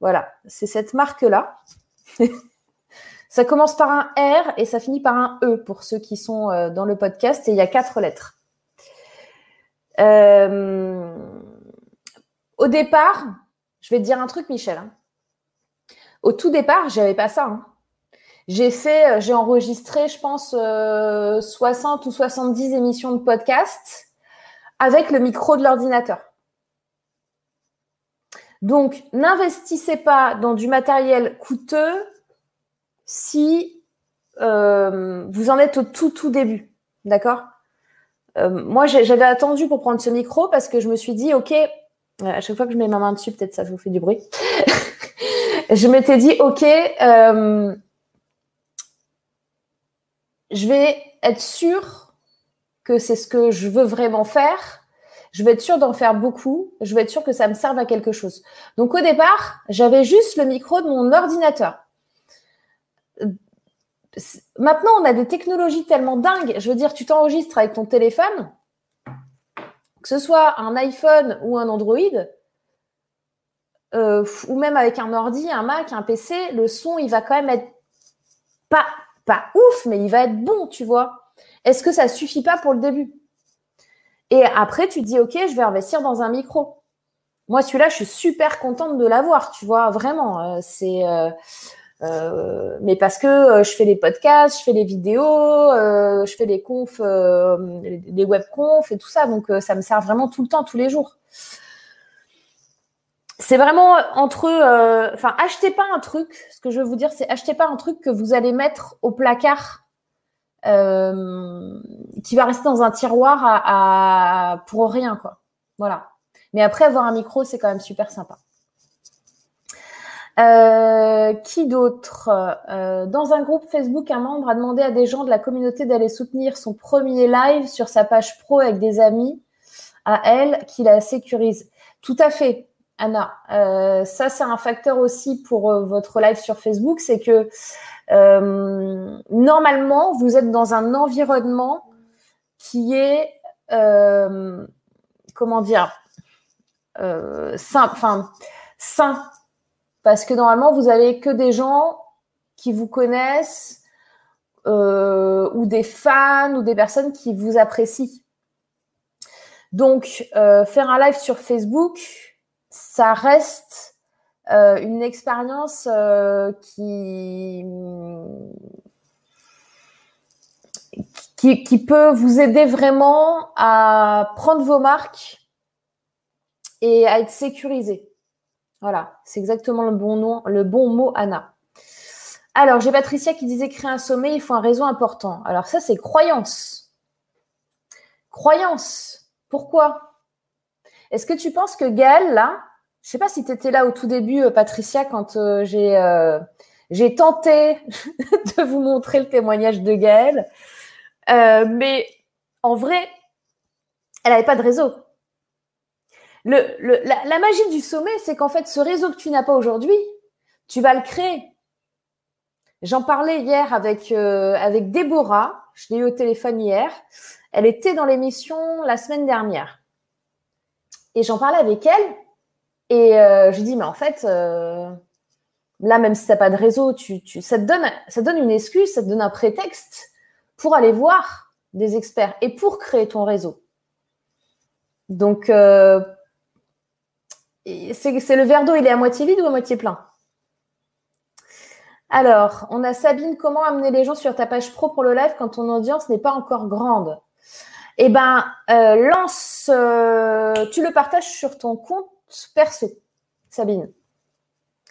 Voilà, c'est cette marque-là. ça commence par un R et ça finit par un E pour ceux qui sont dans le podcast et il y a quatre lettres. Euh, au départ, je vais te dire un truc, Michel. Hein. Au tout départ, j'avais pas ça. Hein. J'ai fait, euh, j'ai enregistré, je pense, 60 euh, ou 70 émissions de podcast avec le micro de l'ordinateur. Donc, n'investissez pas dans du matériel coûteux si vous en êtes au tout, tout début. D'accord? Euh, moi, j'avais attendu pour prendre ce micro parce que je me suis dit, OK, euh, à chaque fois que je mets ma main dessus, peut-être ça vous fait du bruit. je m'étais dit, OK, euh, je vais être sûre que c'est ce que je veux vraiment faire. Je vais être sûre d'en faire beaucoup. Je vais être sûre que ça me serve à quelque chose. Donc au départ, j'avais juste le micro de mon ordinateur maintenant, on a des technologies tellement dingues. Je veux dire, tu t'enregistres avec ton téléphone, que ce soit un iPhone ou un Android, euh, ou même avec un ordi, un Mac, un PC, le son, il va quand même être pas, pas ouf, mais il va être bon, tu vois. Est-ce que ça suffit pas pour le début? Et après, tu te dis, OK, je vais investir dans un micro. Moi, celui-là, je suis super contente de l'avoir, tu vois, vraiment. Euh, c'est. Euh, euh, mais parce que euh, je fais les podcasts, je fais les vidéos, euh, je fais les confs, les web confs et tout ça, donc ça me sert vraiment tout le temps, tous les jours. C'est vraiment entre, enfin, achetez pas un truc. Ce que je veux vous dire, c'est achetez pas un truc que vous allez mettre au placard, qui va rester dans un tiroir pour rien, quoi. Voilà. Mais après, avoir un micro, c'est quand même super sympa. Euh, qui d'autre? Euh, Dans un groupe Facebook, un membre a demandé à des gens de la communauté d'aller soutenir son premier live sur sa page pro avec des amis à elle qui la sécurise. Tout à fait, Anna. Euh, ça, c'est un facteur aussi pour votre live sur Facebook, c'est que normalement, vous êtes dans un environnement qui est, comment dire, sain, enfin, sain parce que normalement, vous avez que des gens qui vous connaissent euh, ou des fans ou des personnes qui vous apprécient. Donc, euh, faire un live sur Facebook, ça reste une expérience qui, qui, peut vous aider vraiment à prendre vos marques et à être sécurisé. Voilà, c'est exactement le bon nom, le bon mot, Anna. Alors, j'ai Patricia qui disait créer un sommet, il faut un réseau important. Alors, ça, c'est croyance. Croyance. Pourquoi? Est-ce que tu penses que Gaël, là, je ne sais pas si tu étais là au tout début, euh, Patricia, quand euh, j'ai, euh, j'ai tenté de vous montrer le témoignage de Gaël, mais en vrai, elle n'avait pas de réseau la, magie du sommet, c'est qu'en fait, ce réseau que tu n'as pas aujourd'hui, tu vas le créer. J'en parlais hier avec, euh, Déborah, je l'ai eu au téléphone hier. Elle était dans l'émission la semaine dernière. Et j'en parlais avec elle. Et euh, je dis, mais en fait, euh, là, même si tu n'as pas de réseau, ça, te donne, ça donne une excuse, ça te donne un prétexte pour aller voir des experts et pour créer ton réseau. Donc, c'est le verre d'eau, il est à moitié vide ou à moitié plein? Alors, on a Sabine, comment amener les gens sur ta page pro pour le live quand ton audience n'est pas encore grande? Eh ben, euh, lance, euh, tu le partages sur ton compte perso, Sabine.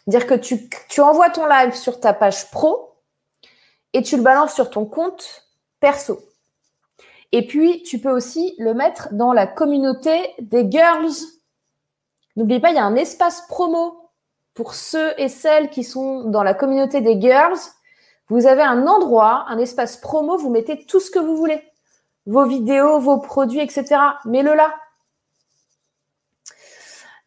Dire que tu, tu envoies ton live sur ta page pro et tu le balances sur ton compte perso. Et puis, tu peux aussi le mettre dans la communauté des girls N'oubliez pas, il y a un espace promo pour ceux et celles qui sont dans la communauté des girls. Vous avez un endroit, un espace promo, vous mettez tout ce que vous voulez. Vos vidéos, vos produits, etc. Mets-le là.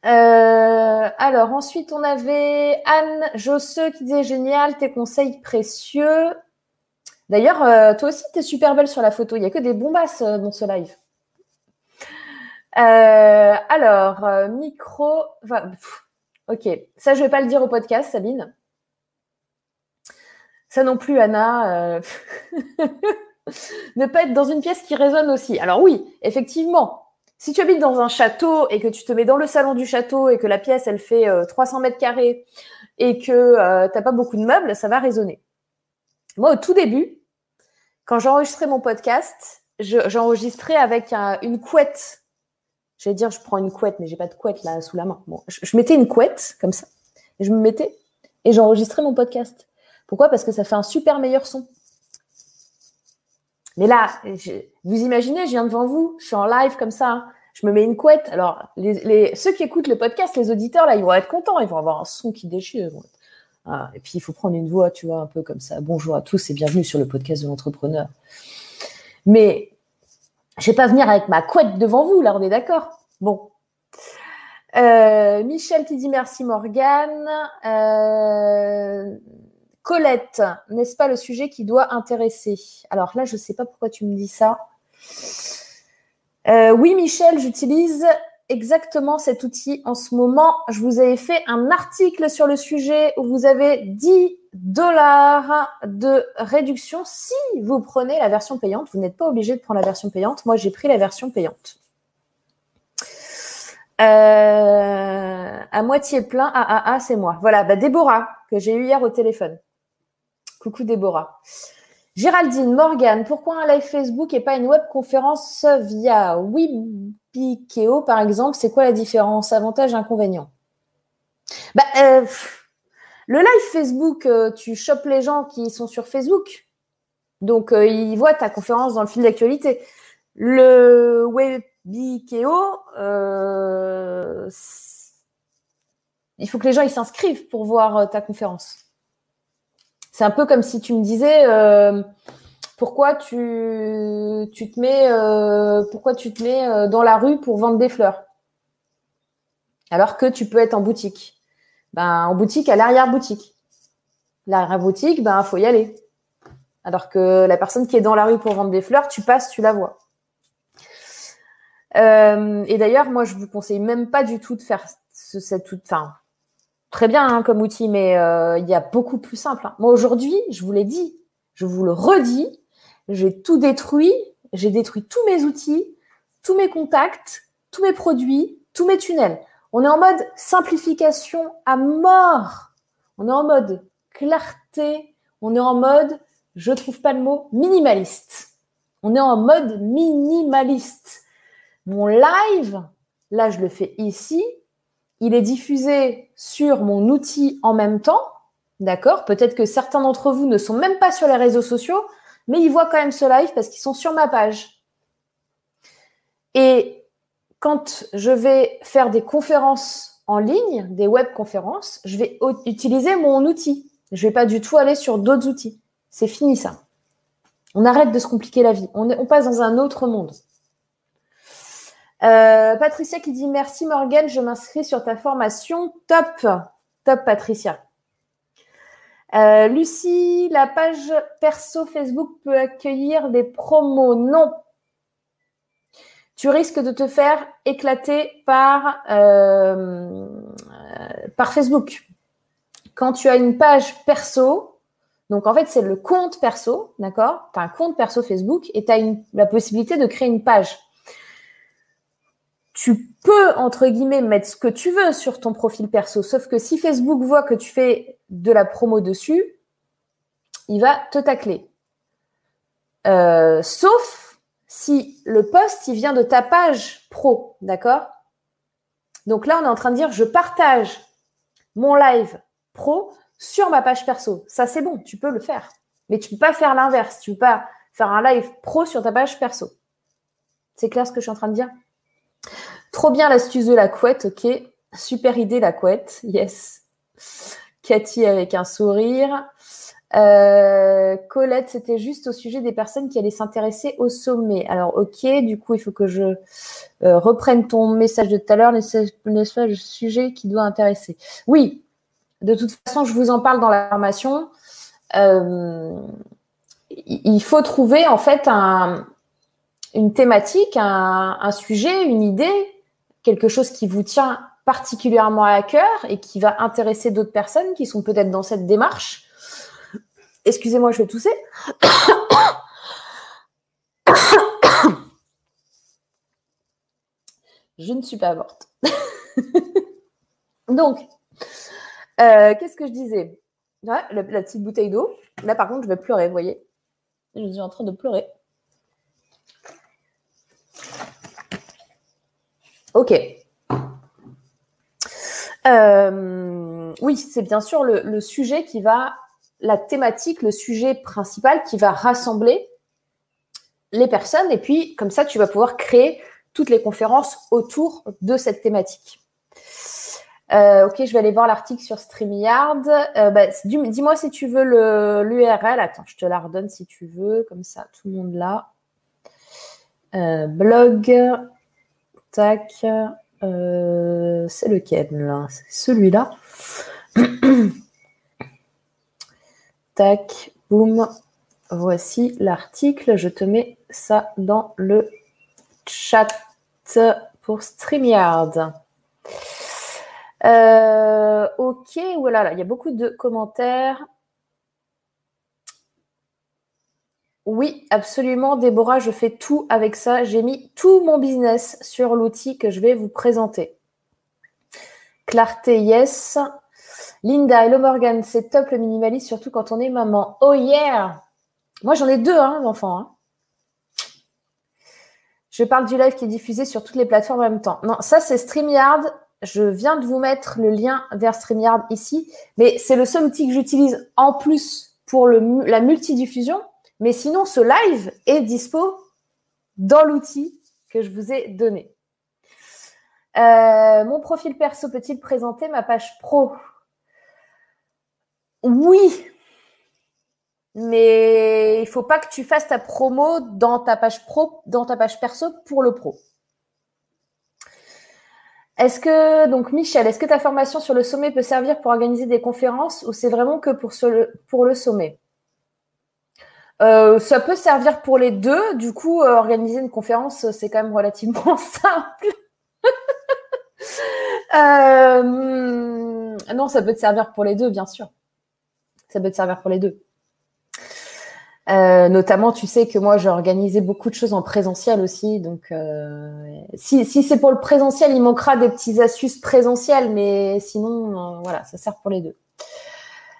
Euh, alors, ensuite, on avait Anne Josseux qui disait génial, tes conseils précieux. D'ailleurs, euh, toi aussi, tu es super belle sur la photo. Il n'y a que des bombasses euh, dans ce live. Euh, alors, euh, micro. ok, ça, je vais pas le dire au podcast, Sabine. Ça non plus, Anna. Euh, ne pas être dans une pièce qui résonne aussi. Alors oui, effectivement, si tu habites dans un château et que tu te mets dans le salon du château et que la pièce, elle fait 300 mètres carrés et que tu n'as pas beaucoup de meubles, ça va résonner. Moi, au tout début, quand j'enregistrais mon podcast, j'enregistrais avec une couette J'allais dire, je prends une couette, mais j'ai pas de couette là sous la main. Je, mettais une couette comme ça, et je me mettais et j'enregistrais mon podcast. Pourquoi? Parce que ça fait un super meilleur son. Mais là, vous imaginez, je viens devant vous, je suis en live comme ça, hein. je me mets une couette. Alors, ceux qui écoutent le podcast, les auditeurs, là, ils vont être contents, ils vont avoir un son qui déchire. Ah, et puis, il faut prendre une voix, tu vois, un peu comme ça. Bonjour à tous et bienvenue sur le podcast de l'entrepreneur. Mais je vais pas venir avec ma couette devant vous, là, on est d'accord Bon. Euh, Michel qui dit merci Morgane. Euh, Colette, n'est-ce pas le sujet qui doit intéresser? Alors là, je ne sais pas pourquoi tu me dis ça. Euh, oui, Michel, j'utilise exactement cet outil en ce moment. Je vous avais fait un article sur le sujet où vous avez 10 dollars de réduction si vous prenez la version payante. Vous n'êtes pas obligé de prendre la version payante. Moi, j'ai pris la version payante. Euh, à moitié plein, ah, ah, ah, c'est moi. Voilà, bah, Déborah, que j'ai eu hier au téléphone. Coucou Déborah. Géraldine, Morgan, pourquoi un live Facebook et pas une web conférence via Webikeo, par exemple? C'est quoi la différence? Avantage, inconvénient? Bah, euh, Le live Facebook, euh, tu chopes les gens qui sont sur Facebook. Donc, euh, ils voient ta conférence dans le fil d'actualité. Le Webikeo, il faut que les gens s'inscrivent pour voir ta conférence. C'est un peu comme si tu me disais euh, pourquoi tu, te mets, euh, pourquoi tu te mets euh, dans la rue pour vendre des fleurs? Alors que tu peux être en boutique. Ben, en boutique, à l'arrière-boutique. L'arrière-boutique, ben, faut y aller. Alors que la personne qui est dans la rue pour vendre des fleurs, tu passes, tu la vois. et d'ailleurs, moi, je vous conseille même pas du tout de faire cette, enfin, très bien hein, comme outil, mais euh, il y a beaucoup plus simple. Hein. Moi, aujourd'hui, je vous l'ai dit, je vous le redis, j'ai tout détruit, j'ai détruit tous mes outils, tous mes contacts, tous mes produits, tous mes tunnels. On est en mode simplification à mort. On est en mode clarté. On est en mode, je trouve pas le mot, minimaliste. On est en mode minimaliste. Mon live, là je le fais ici, il est diffusé sur mon outil en même temps. D'accord? Peut-être que certains d'entre vous ne sont même pas sur les réseaux sociaux, mais ils voient quand même ce live parce qu'ils sont sur ma page. Et quand je vais faire des conférences en ligne, des web conférences, je vais utiliser mon outil. Je ne vais pas du tout aller sur d'autres outils. C'est fini ça. On arrête de se compliquer la vie. On, passe dans un autre monde. Euh, Patricia qui dit merci Morgane, je m'inscris sur ta formation. Top, top Patricia. Euh, Lucie, la page perso Facebook peut accueillir des promos. Non, tu risques de te faire éclater par, euh, par Facebook. Quand tu as une page perso, donc en fait c'est le compte perso, d'accord? Tu as un compte perso Facebook et tu as la possibilité de créer une page. Tu peux, entre guillemets, mettre ce que tu veux sur ton profil perso, sauf que si Facebook voit que tu fais de la promo dessus, il va te tacler. Euh, sauf si le post, il vient de ta page pro, d'accord? Donc là, on est en train de dire, je partage mon live pro sur ma page perso. Ça, c'est bon, tu peux le faire. Mais tu ne peux pas faire l'inverse. Tu ne peux pas faire un live pro sur ta page perso. C'est clair ce que je suis en train de dire? Trop bien l'astuce de la couette, ok. Super idée la couette, yes. Cathy avec un sourire. Euh, Colette, c'était juste au sujet des personnes qui allaient s'intéresser au sommet. Alors, ok, du coup, il faut que je euh, reprenne ton message de tout à l'heure, n'est-ce pas le sujet qui doit intéresser? Oui, de toute façon, je vous en parle dans la formation. Euh, il faut trouver en fait un, une thématique, un sujet, une idée, quelque chose qui vous tient particulièrement à cœur et qui va intéresser d'autres personnes qui sont peut-être dans cette démarche Excusez-moi, je vais tousser. je ne suis pas morte. Donc, euh, qu'est-ce que je disais? La, petite bouteille d'eau. Là, par contre, je vais pleurer, vous voyez. Je suis en train de pleurer. Ok. Euh, oui, c'est bien sûr le, sujet qui va la thématique, le sujet principal qui va rassembler les personnes. Et puis, comme ça, tu vas pouvoir créer toutes les conférences autour de cette thématique. Euh, ok, je vais aller voir l'article sur StreamYard. Euh, bah, dis-moi si tu veux l'URL. Attends, je te la redonne si tu veux. Comme ça, tout le monde là. Euh, blog. Tac. c'est lequel là? C'est celui-là. Tac, boum. Voici l'article. Je te mets ça dans le chat pour StreamYard. Euh, ok, voilà, il y a beaucoup de commentaires. Oui, absolument, Déborah, je fais tout avec ça. J'ai mis tout mon business sur l'outil que je vais vous présenter. Clarté, yes. Linda, hello Morgan, c'est top le minimaliste, surtout quand on est maman. Oh yeah Moi j'en ai deux, hein, enfants. Hein. Je parle du live qui est diffusé sur toutes les plateformes en même temps. Non, ça c'est StreamYard. Je viens de vous mettre le lien vers StreamYard ici, mais c'est le seul outil que j'utilise en plus pour la multidiffusion. Mais sinon, ce live est dispo dans l'outil que je vous ai donné. Euh, mon profil perso peut-il présenter ma page pro? Oui, mais il faut pas que tu fasses ta promo dans ta page pro, dans ta page perso pour le pro. Est-ce que, donc Michel, est-ce que ta formation sur le sommet peut servir pour organiser des conférences ou c'est vraiment que pour, le sommet? Euh, Ça peut servir pour les deux. Du coup, euh, organiser une conférence, c'est quand même relativement simple. Euh, non, ça peut te servir pour les deux, bien sûr ça peut te servir pour les deux. Euh, notamment, tu sais que moi, j'ai organisé beaucoup de choses en présentiel aussi. Donc, euh, si, c'est pour le présentiel, il manquera des petites astuces présentielles, mais sinon, euh, voilà, ça sert pour les deux.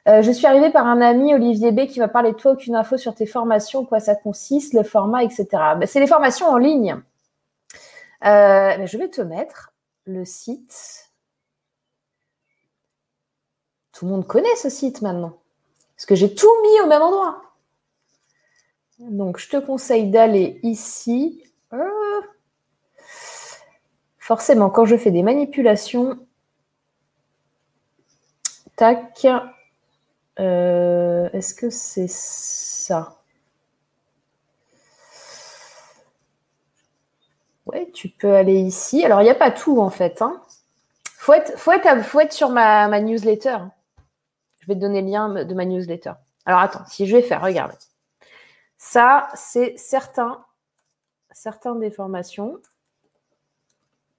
je suis arrivée par un ami, Olivier B, qui va parler de toi, aucune info sur tes formations, quoi ça consiste, le format, etc. Ben, c'est les formations en ligne. Ben, je vais te mettre le site. Tout le monde connaît ce site maintenant. Parce que j'ai tout mis au même endroit. Donc, je te conseille d'aller ici. Euh, forcément, quand je fais des manipulations, tac, euh, est-ce que c'est ça? Ouais, tu peux aller ici. Alors, il n'y a pas tout en fait. Hein. faut, être, faut, être, sur ma, ma newsletter. Je vais te donner le lien de ma newsletter. Alors, attends, si je vais faire, regarde. Ça, c'est certains, certains des formations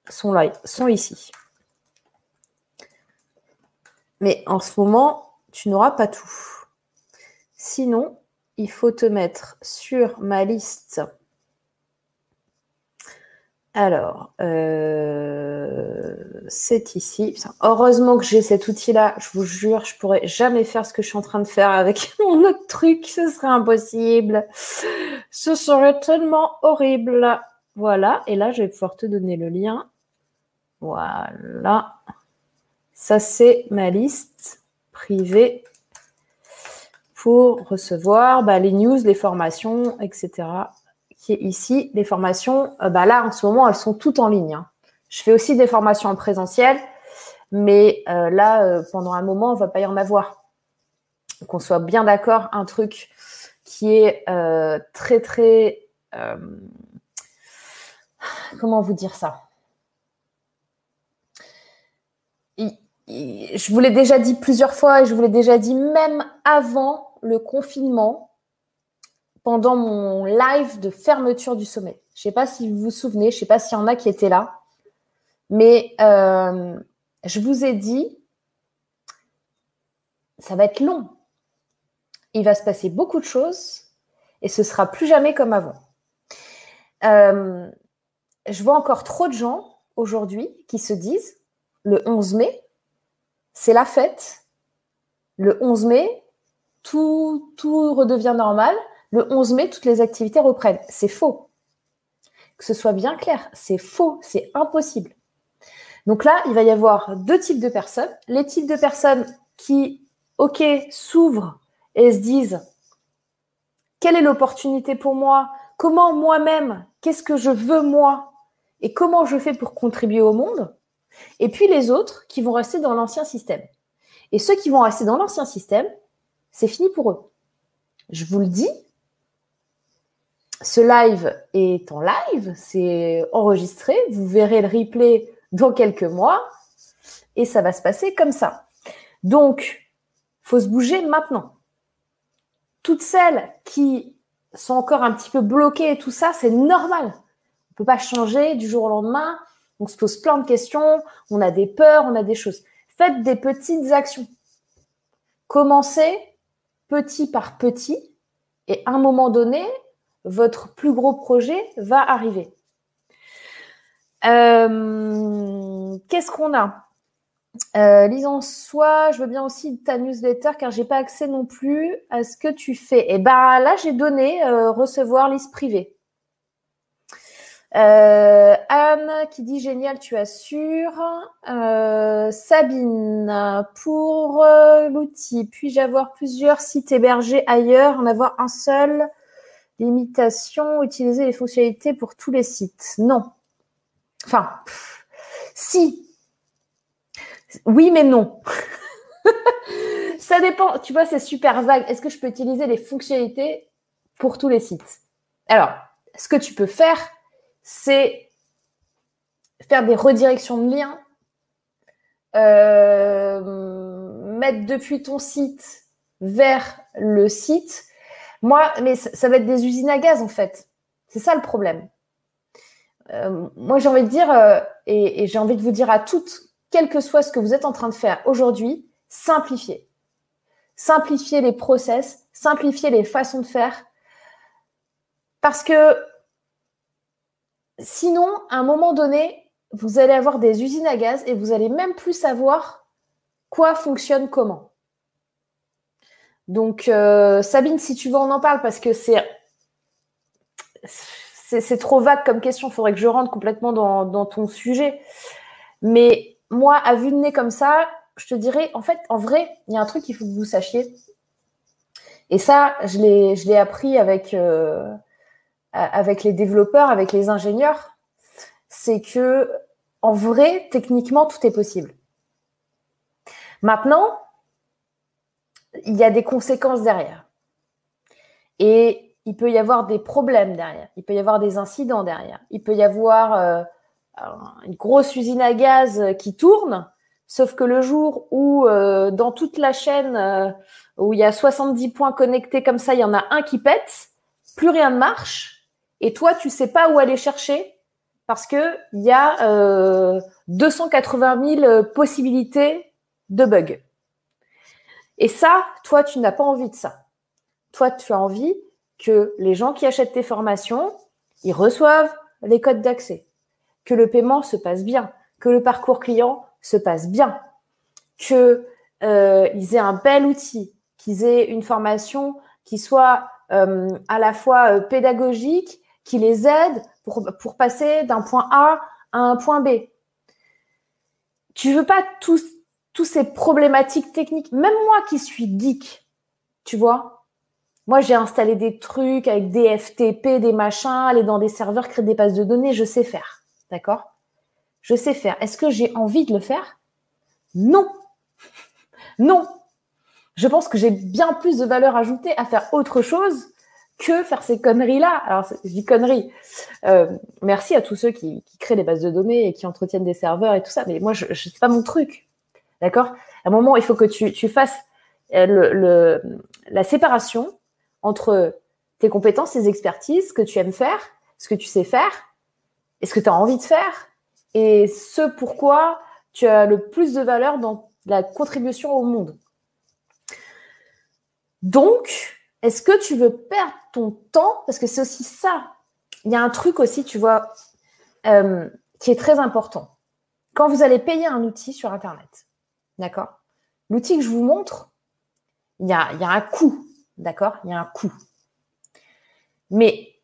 sont là, sont ici. Mais en ce moment, tu n'auras pas tout. Sinon, il faut te mettre sur ma liste alors, euh, c'est ici. heureusement que j'ai cet outil-là. Je vous jure, je pourrais jamais faire ce que je suis en train de faire avec mon autre truc. Ce serait impossible. Ce serait tellement horrible. Voilà. Et là, je vais pouvoir te donner le lien. Voilà. Ça, c'est ma liste privée pour recevoir bah, les news, les formations, etc ici. Les formations, euh, bah là, en ce moment, elles sont toutes en ligne. Hein. Je fais aussi des formations en présentiel, mais euh, là, euh, pendant un moment, on va pas y en avoir. Qu'on soit bien d'accord, un truc qui est très, très... comment vous dire ça? Je vous l'ai déjà dit plusieurs fois et je vous l'ai déjà dit même avant le confinement, pendant mon live de fermeture du sommet. Je ne sais pas si vous vous souvenez, je ne sais pas s'il y en a qui étaient là, mais euh, je vous ai dit, ça va être long. Il va se passer beaucoup de choses et ce sera plus jamais comme avant. Euh, je vois encore trop de gens aujourd'hui qui se disent, le 11 mai, c'est la fête. Le 11 mai, tout, tout redevient normal le 11 mai, toutes les activités reprennent. C'est faux. Que ce soit bien clair, c'est faux, c'est impossible. Donc là, il va y avoir deux types de personnes. Les types de personnes qui, OK, s'ouvrent et se disent, quelle est l'opportunité pour moi? Comment moi-même Qu'est-ce que je veux moi? Et comment je fais pour contribuer au monde? Et puis les autres qui vont rester dans l'ancien système. Et ceux qui vont rester dans l'ancien système, c'est fini pour eux. Je vous le dis, ce live est en live, c'est enregistré. Vous verrez le replay dans quelques mois et ça va se passer comme ça. Donc, faut se bouger maintenant. Toutes celles qui sont encore un petit peu bloquées et tout ça, c'est normal. On peut pas changer du jour au lendemain. On se pose plein de questions, on a des peurs, on a des choses. Faites des petites actions. Commencez petit par petit et à un moment donné, votre plus gros projet va arriver. Euh, qu'est-ce qu'on a? Euh, Lisons soi, je veux bien aussi ta newsletter car j'ai pas accès non plus à ce que tu fais. Et eh ben là, j'ai donné euh, recevoir liste privée. Anne qui dit génial, tu assures. Sabine, pour l'outil, puis-je avoir plusieurs sites hébergés ailleurs, en avoir un seul? Limitation, utiliser les fonctionnalités pour tous les sites. Non. Enfin, si. Oui, mais non. Ça dépend. Tu vois, c'est super vague. Est-ce que je peux utiliser les fonctionnalités pour tous les sites? Alors, ce que tu peux faire, c'est faire des redirections de liens, euh, mettre depuis ton site vers le site moi, mais ça, va être des usines à gaz en fait. C'est ça le problème. Euh, moi, j'ai envie de dire, euh, et, j'ai envie de vous dire à toutes, quel que soit ce que vous êtes en train de faire aujourd'hui, simplifiez. Simplifiez les process, simplifiez les façons de faire, Parce que sinon, à un moment donné, vous allez avoir des usines à gaz et vous allez même plus savoir quoi fonctionne comment. Donc, euh, Sabine, si tu veux, on en parle parce que c'est c'est trop vague comme question. Il faudrait que je rentre complètement dans, dans, ton sujet. Mais moi, à vue de nez comme ça, je te dirais, en fait, en vrai, il y a un truc qu'il faut que vous sachiez. Et ça, je l'ai appris avec, euh, avec les développeurs, avec les ingénieurs. C'est que, en vrai, techniquement, tout est possible. Maintenant, il y a des conséquences derrière. Et il peut y avoir des problèmes derrière. Il peut y avoir des incidents derrière. Il peut y avoir euh, une grosse usine à gaz qui tourne, sauf que le jour où euh, dans toute la chaîne euh, où il y a 70 points connectés comme ça, il y en a un qui pète, plus rien ne marche, et toi tu sais pas où aller chercher parce que il y a 280 000 possibilités de bugs. Et ça, toi, tu n'as pas envie de ça. Toi, tu as envie que les gens qui achètent tes formations, ils reçoivent les codes d'accès, que le paiement se passe bien, que le parcours client se passe bien, qu'ils euh, aient un bel outil, qu'ils aient une formation qui soit euh, à la fois euh, pédagogique, qui les aide pour, passer d'un point A à un point B. Tu veux pas tous toutes ces problématiques techniques. Même moi qui suis geek, tu vois, moi j'ai installé des trucs avec des FTP, des machins, aller dans des serveurs, créer des bases de données, je sais faire. D'accord? Je sais faire. Est-ce que j'ai envie de le faire? Non. non. Je pense que j'ai bien plus de valeur ajoutée à faire autre chose que faire ces conneries-là. Alors, je dis conneries. Euh, merci à tous ceux qui, créent des bases de données et qui entretiennent des serveurs et tout ça. Mais moi, je, je c'est pas mon truc. D'accord? À un moment, il faut que tu, fasses euh, la séparation entre tes compétences, tes expertises, ce que tu aimes faire, ce que tu sais faire, et ce que tu as envie de faire, et ce pourquoi tu as le plus de valeur dans la contribution au monde. Donc, est-ce que tu veux perdre ton temps? Parce que c'est aussi ça. Il y a un truc aussi, tu vois, euh, qui est très important. Quand vous allez payer un outil sur Internet, D'accord L'outil que je vous montre, il y a, un coût. D'accord? Il y a un coût. Mais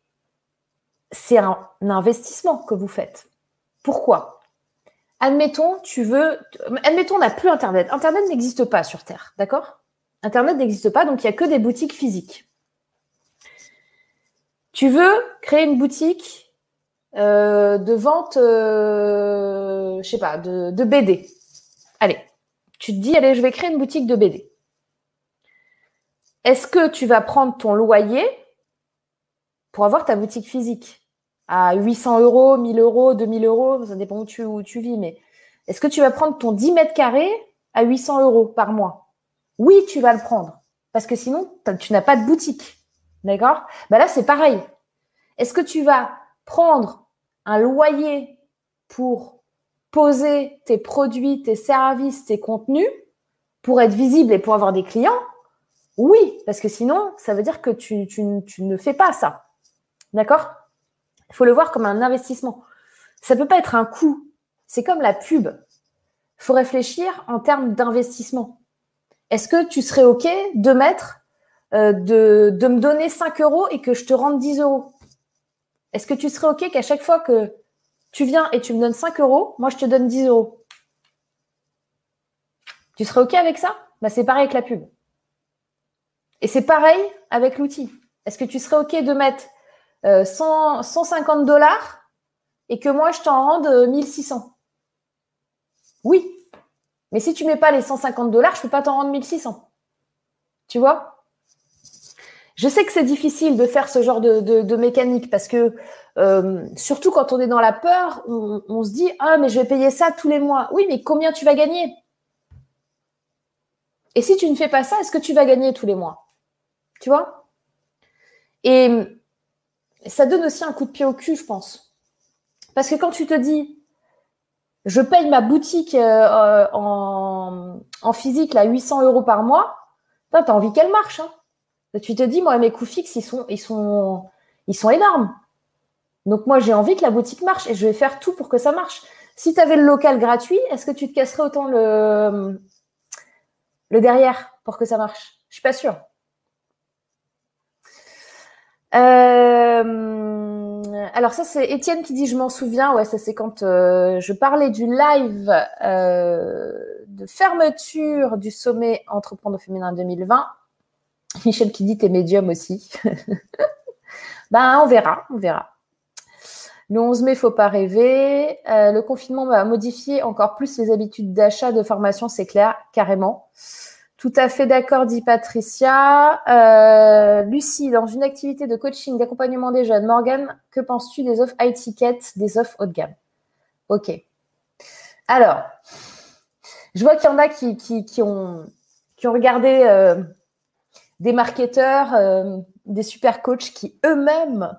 c'est un, investissement que vous faites. Pourquoi? Admettons, tu veux. Admettons, on n'a plus Internet. Internet n'existe pas sur Terre. D'accord? Internet n'existe pas, donc il n'y a que des boutiques physiques. Tu veux créer une boutique euh, de vente, euh, je sais pas, de, de BD. Allez, tu te dis, allez, je vais créer une boutique de BD. Est-ce que tu vas prendre ton loyer pour avoir ta boutique physique à 800 euros, 1000 euros, 2000 euros, ça dépend où tu, vis, mais est-ce que tu vas prendre ton 10 mètres carrés à 800 euros par mois? Oui, tu vas le prendre, parce que sinon, tu n'as pas de boutique. D'accord? Ben Là, c'est pareil. Est-ce que tu vas prendre un loyer pour poser tes produits, tes services, tes contenus pour être visible et pour avoir des clients Oui, parce que sinon, ça veut dire que tu, ne fais pas ça. D'accord? Il faut le voir comme un investissement. Ça ne peut pas être un coût. C'est comme la pub. Il faut réfléchir en termes d'investissement. Est-ce que tu serais OK de mettre, euh, de, de me donner 5 euros et que je te rende 10 euros? Est-ce que tu serais OK qu'à chaque fois que tu viens et tu me donnes 5 euros, moi je te donne 10 euros. Tu serais OK avec ça? Bah, C'est pareil avec la pub. Et c'est pareil avec l'outil. Est-ce que tu serais OK de mettre 150 euh, dollars et que moi je t'en rende 1600 euh, Oui. Mais si tu ne mets pas les 150 dollars, je ne peux pas t'en rendre 1600. Tu vois? Je sais que c'est difficile de faire ce genre de, mécanique parce que euh, surtout quand on est dans la peur, on, se dit ah mais je vais payer ça tous les mois. Oui, mais combien tu vas gagner? Et si tu ne fais pas ça, est-ce que tu vas gagner tous les mois? Tu vois? Et ça donne aussi un coup de pied au cul, je pense, parce que quand tu te dis je paye ma boutique euh, en, physique là 800 euros par mois, tu as envie qu'elle marche. Hein tu te dis, moi, mes coûts fixes, ils sont, énormes. Donc moi, j'ai envie que la boutique marche et je vais faire tout pour que ça marche. Si tu avais le local gratuit, est-ce que tu te casserais autant le, derrière pour que ça marche? Je suis pas sûre. Euh, alors ça c'est Étienne qui dit je m'en souviens. Ouais, ça c'est quand euh, je parlais du live euh, de fermeture du sommet Entreprendre féminin 2020. Michel qui dit t'es médium aussi. ben on verra, on verra. Le 11 mai, faut pas rêver. Euh, le confinement va modifier encore plus les habitudes d'achat, de formation, c'est clair, carrément. Tout à fait d'accord, dit Patricia. Euh, Lucie, dans une activité de coaching, d'accompagnement des jeunes, Morgan, que penses-tu des offres high ticket, des offres haut de gamme? Ok. Alors, je vois qu'il y en a qui, ont regardé euh, des marketeurs, des super coachs qui eux-mêmes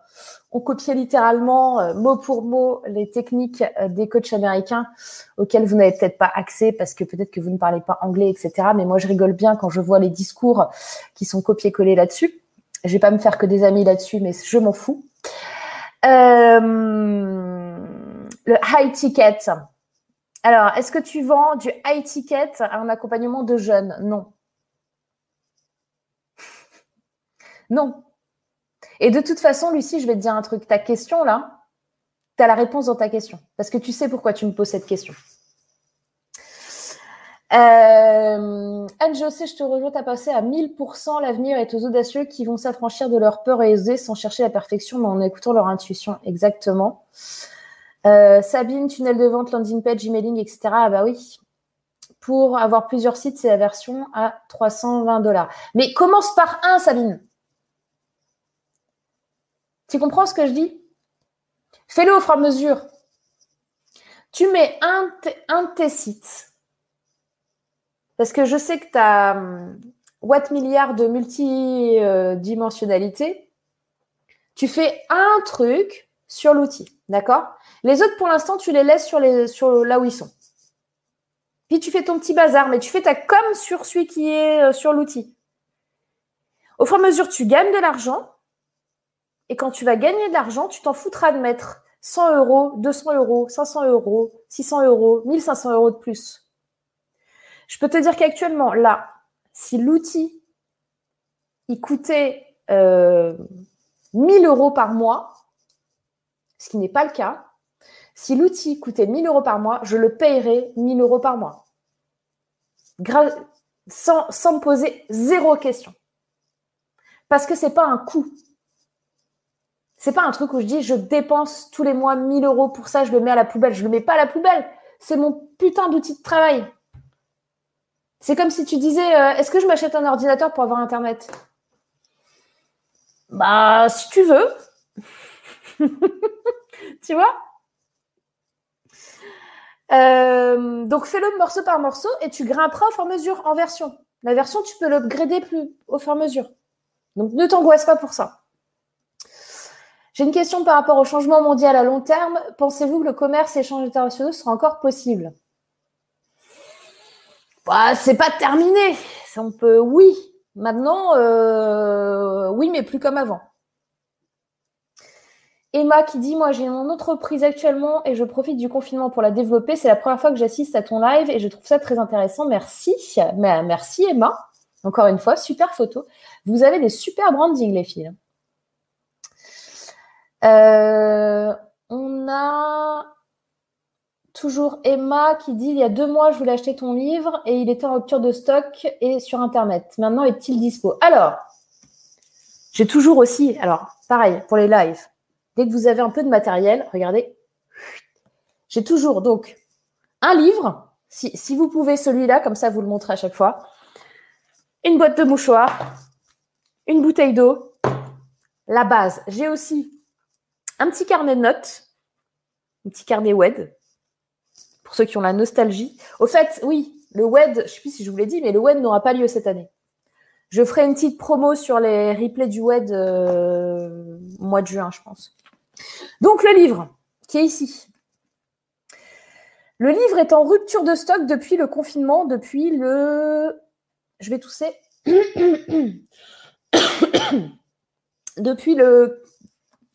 on copiait littéralement euh, mot pour mot les techniques euh, des coachs américains auxquels vous n'avez peut-être pas accès parce que peut-être que vous ne parlez pas anglais, etc. Mais moi, je rigole bien quand je vois les discours qui sont copiés-collés là-dessus. Je vais pas me faire que des amis là-dessus, mais je m'en fous. Euh, le high ticket. Alors, est-ce que tu vends du high ticket à un accompagnement de jeunes? Non. Non. Et de toute façon, Lucie, je vais te dire un truc. Ta question, là, tu as la réponse dans ta question. Parce que tu sais pourquoi tu me poses cette question. Euh, Anne-José, je te rejoins, tu as passé à 1000%. L'avenir est aux audacieux qui vont s'affranchir de leur peur et oser sans chercher la perfection, mais en écoutant leur intuition. Exactement. Euh, Sabine, tunnel de vente, landing page, emailing, etc. Ah bah oui. Pour avoir plusieurs sites, c'est la version à 320 dollars. Mais commence par un, Sabine. Tu comprends ce que je dis? Fais-le au fur et à mesure. Tu mets un, de tes sites. Parce que je sais que tu as hum, watt milliard de multidimensionnalité. Tu fais un truc sur l'outil. D'accord? Les autres, pour l'instant, tu les laisses sur, les, sur là où ils sont. Puis tu fais ton petit bazar, mais tu fais ta com sur celui qui est euh, sur l'outil. Au fur et à mesure, tu gagnes de l'argent et quand tu vas gagner de l'argent, tu t'en foutras de mettre 100 euros, 200 euros, 500 euros, 600 euros, 1500 euros de plus. Je peux te dire qu'actuellement, là, si l'outil, il coûtait euh, 1000 euros par mois, ce qui n'est pas le cas, si l'outil coûtait 1000 euros par mois, je le payerais 1000 euros par mois. sans, sans me poser zéro question. Parce que ce n'est pas un coût. C'est pas un truc où je dis je dépense tous les mois 1000 euros pour ça, je le mets à la poubelle. Je le mets pas à la poubelle. C'est mon putain d'outil de travail. C'est comme si tu disais euh, est-ce que je m'achète un ordinateur pour avoir Internet? Bah, si tu veux. tu vois? Euh, Donc, fais-le morceau par morceau et tu grimperas au fur et à mesure en version. La version, tu peux l'upgrader plus au fur et à mesure. Donc, ne t'angoisse pas pour ça. J'ai une question par rapport au changement mondial à long terme. Pensez-vous que le commerce et échanges internationaux sera encore possible bah, C'est pas terminé. On peut, oui. Maintenant, euh, oui, mais plus comme avant. Emma qui dit Moi, j'ai mon entreprise actuellement et je profite du confinement pour la développer. C'est la première fois que j'assiste à ton live et je trouve ça très intéressant. Merci. Merci, Emma. Encore une fois, super photo. Vous avez des super branding, les filles. Euh, on a toujours Emma qui dit il y a deux mois, je voulais acheter ton livre et il était en rupture de stock et sur Internet. Maintenant, est-il dispo? Alors, j'ai toujours aussi, alors pareil pour les lives, dès que vous avez un peu de matériel, regardez, j'ai toujours donc un livre, si, si vous pouvez celui-là, comme ça vous le montrez à chaque fois, une boîte de mouchoirs, une bouteille d'eau, la base. J'ai aussi un petit carnet de notes, un petit carnet WED, pour ceux qui ont la nostalgie. Au fait, oui, le WED, je ne sais plus si je vous l'ai dit, mais le WED n'aura pas lieu cette année. Je ferai une petite promo sur les replays du WED euh, mois de juin, je pense. Donc le livre, qui est ici. Le livre est en rupture de stock depuis le confinement, depuis le... Je vais tousser. depuis le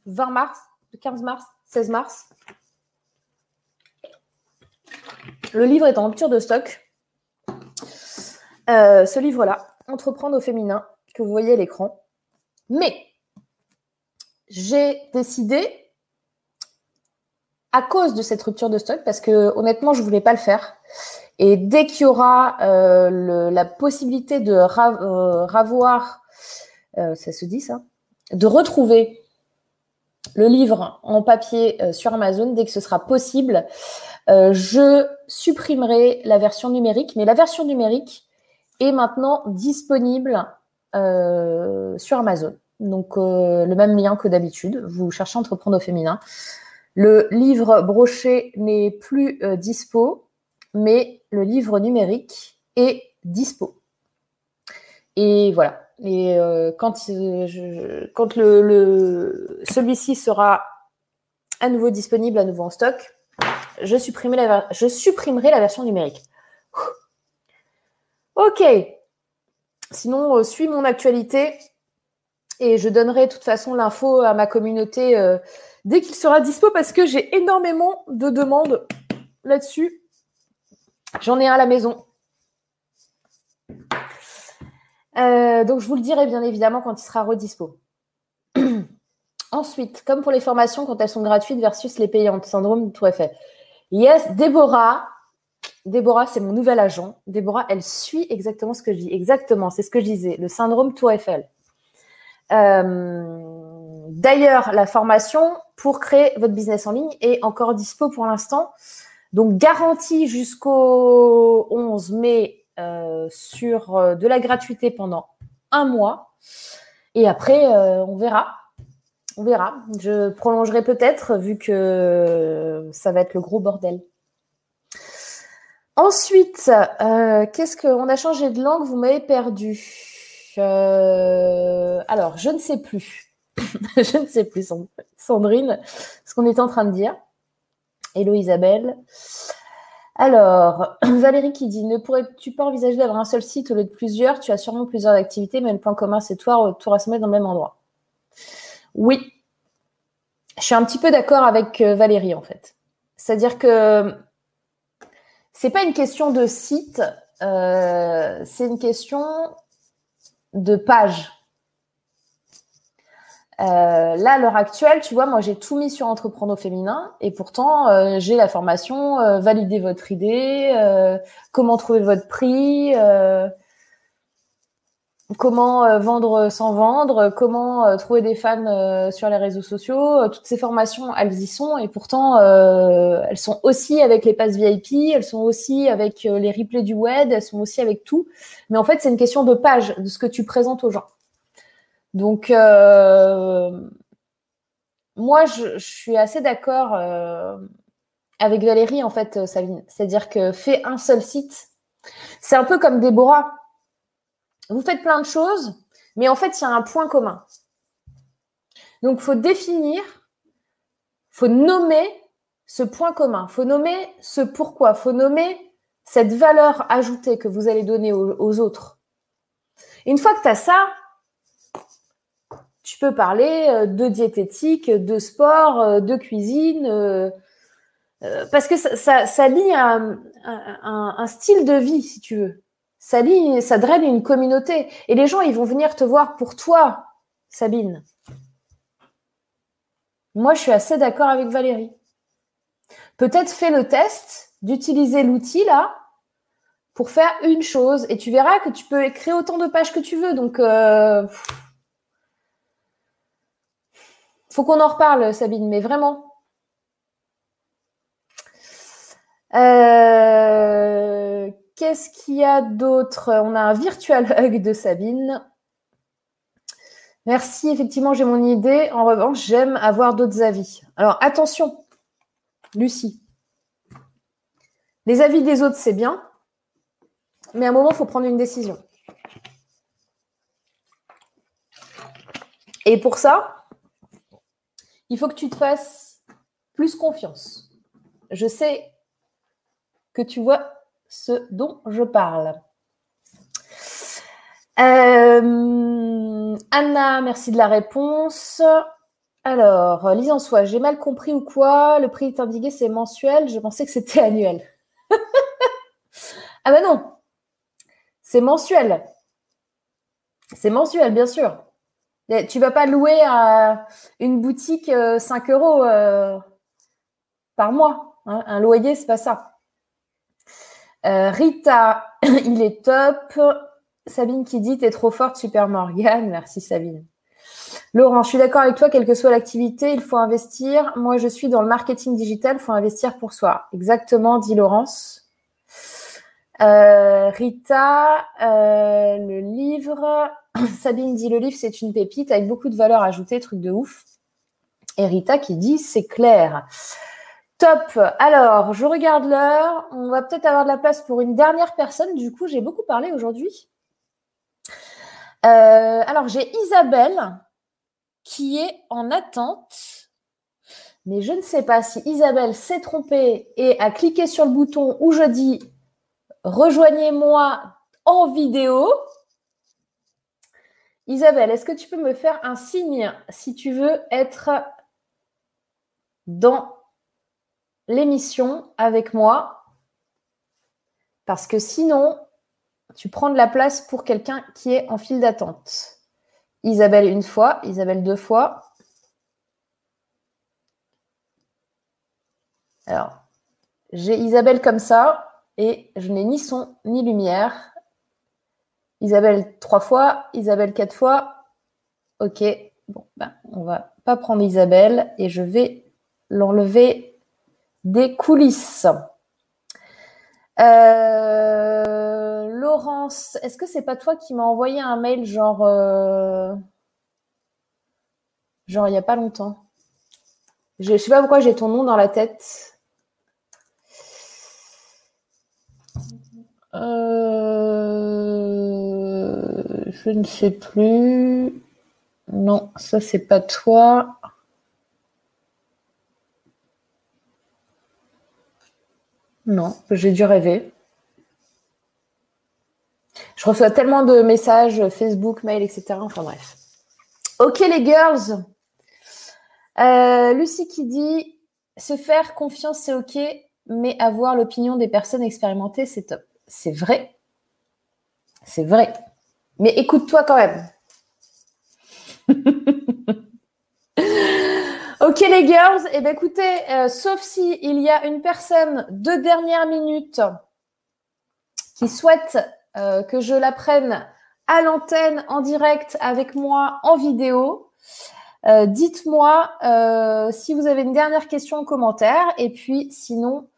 20 mars, 15 mars, 16 mars. Le livre est en rupture de stock. Euh, ce livre-là, Entreprendre au féminin, que vous voyez à l'écran. Mais j'ai décidé, à cause de cette rupture de stock, parce que honnêtement, je ne voulais pas le faire. Et dès qu'il y aura euh, la possibilité de euh, ravoir, ça se dit ça, de retrouver le livre en papier sur Amazon, dès que ce sera possible, je supprimerai la version numérique. Mais la version numérique, est maintenant disponible euh, sur Amazon. Donc euh, le même lien que d'habitude. Vous cherchez entreprendre au féminin. Le livre broché n'est plus euh, dispo, mais le livre numérique est dispo. Et voilà. Et quand, quand le, celui-ci sera à nouveau disponible, à nouveau en stock, je supprimerai la, version numérique. Ok. Sinon, euh, suis mon actualité et je donnerai de toute façon l'info à ma communauté euh, dès qu'il sera dispo parce que j'ai énormément de demandes là-dessus. J'en ai un à la maison. Euh, donc, je vous le dirai bien évidemment quand il sera redispo. Ensuite, comme pour les formations, quand elles sont gratuites versus les payantes, syndrome tout fait. Yes, Déborah, Déborah, c'est mon nouvel agent. Déborah, elle suit exactement ce que je dis. Exactement, c'est ce que je disais, le syndrome Tour Eiffel. Euh, d'ailleurs, la formation pour créer votre business en ligne est encore dispo pour l'instant. Donc, garantie jusqu'au 11 mai euh, sur euh, de la gratuité pendant un mois. Et après, on verra. On verra. Je prolongerai peut-être vu que ça va être le gros bordel. Ensuite, euh, qu'est-ce qu'on a changé de langue Vous m'avez perdu. Euh, alors, je ne sais plus. je ne sais plus, Sandrine, ce qu'on était en train de dire. Hello Isabelle. Alors, Valérie qui dit Ne pourrais-tu pas envisager d'avoir un seul site au lieu de plusieurs? Tu as sûrement plusieurs activités, mais le point commun, c'est toi, tout rassembler dans le même endroit. Oui. Je suis un petit peu d'accord avec euh, Valérie, en fait. C'est-à-dire que c'est pas une question de site, euh, c'est une question de page. Euh, là, à l'heure actuelle, tu vois, moi, j'ai tout mis sur Entreprendre au féminin et pourtant, euh, j'ai la formation Valider votre idée, comment trouver votre prix, comment euh, vendre sans vendre, comment euh, trouver des fans euh, sur les réseaux sociaux. Toutes ces formations, elles y sont et pourtant, elles sont aussi avec les passes VIP, elles sont aussi avec les replays du web, elles sont aussi avec tout. Mais en fait, c'est une question de page, de ce que tu présentes aux gens. Donc, moi, je, suis assez d'accord avec Valérie, en fait, Saline. C'est-à-dire que fais un seul site. C'est un peu comme Déborah vous faites plein de choses, mais en fait, il y a un point commun. Donc, il faut définir, il faut nommer ce point commun, il faut nommer ce pourquoi, il faut nommer cette valeur ajoutée que vous allez donner aux, autres. une fois que tu as ça, tu peux parler euh, de diététique, de sport, euh, de cuisine, euh, parce que ça, lie un style de vie, si tu veux ça, ça draine une communauté. Et les gens, ils vont venir te voir pour toi, Sabine. Moi, je suis assez d'accord avec Valérie. Peut-être fais le test d'utiliser l'outil là pour faire une chose et tu verras que tu peux écrire autant de pages que tu veux. Donc, faut qu'on en reparle, Sabine, mais vraiment. Euh, Qu'est-ce qu'il y a d'autre? On a un virtual hug de Sabine. Merci, effectivement, j'ai mon idée. En revanche, j'aime avoir d'autres avis. Alors, attention, Lucie. Les avis des autres, c'est bien, mais à un moment, il faut prendre une décision. Et pour ça, il faut que tu te fasses plus confiance. Je sais que tu vois ce dont je parle. Euh, Anna, merci de la réponse. Alors, lise en soi, j'ai mal compris ou quoi? Le prix est indiqué, c'est mensuel. Je pensais que c'était annuel. ah ben non, c'est mensuel. C'est mensuel, bien sûr. Tu vas pas louer à une boutique 5 euh, euros euh, par mois. Hein. Un loyer, c'est pas ça. Euh, Rita, il est top. Sabine qui dit T'es trop forte, Super Morgane. Merci Sabine. Laurent, je suis d'accord avec toi, quelle que soit l'activité, il faut investir. Moi, je suis dans le marketing digital, il faut investir pour soi. Exactement, dit Laurence. Euh, Rita, euh, le livre. Sabine dit le livre, c'est une pépite avec beaucoup de valeur ajoutée, truc de ouf. Et Rita qui dit c'est clair. Top. Alors, je regarde l'heure. On va peut-être avoir de la place pour une dernière personne. Du coup, j'ai beaucoup parlé aujourd'hui. Euh, alors, j'ai Isabelle qui est en attente. Mais je ne sais pas si Isabelle s'est trompée et a cliqué sur le bouton où je dis rejoignez-moi en vidéo. Isabelle, est-ce que tu peux me faire un signe si tu veux être dans l'émission avec moi? Parce que sinon, tu prends de la place pour quelqu'un qui est en file d'attente. Isabelle une fois, Isabelle deux fois. Alors, j'ai Isabelle comme ça et je n'ai ni son ni lumière. Isabelle trois fois, Isabelle quatre fois. Ok, bon, ben, on va pas prendre Isabelle et je vais l'enlever des coulisses. Euh, Laurence, est-ce que c'est pas toi qui m'as envoyé un mail genre euh, genre il n'y a pas longtemps? Je ne sais pas pourquoi j'ai ton nom dans la tête. Euh, je ne sais plus. Non, ça c'est pas toi. Non, j'ai dû rêver. Je reçois tellement de messages Facebook, mail, etc. Enfin bref. Ok les girls. Euh, Lucie qui dit se faire confiance c'est ok, mais avoir l'opinion des personnes expérimentées c'est top. C'est vrai. C'est vrai. Mais écoute-toi quand même. Ok les girls, et eh ben, écoutez, euh, sauf si il y a une personne de dernière minute qui souhaite euh, que je la prenne à l'antenne en direct avec moi en vidéo, euh, dites-moi si vous avez une dernière question en commentaire et puis sinon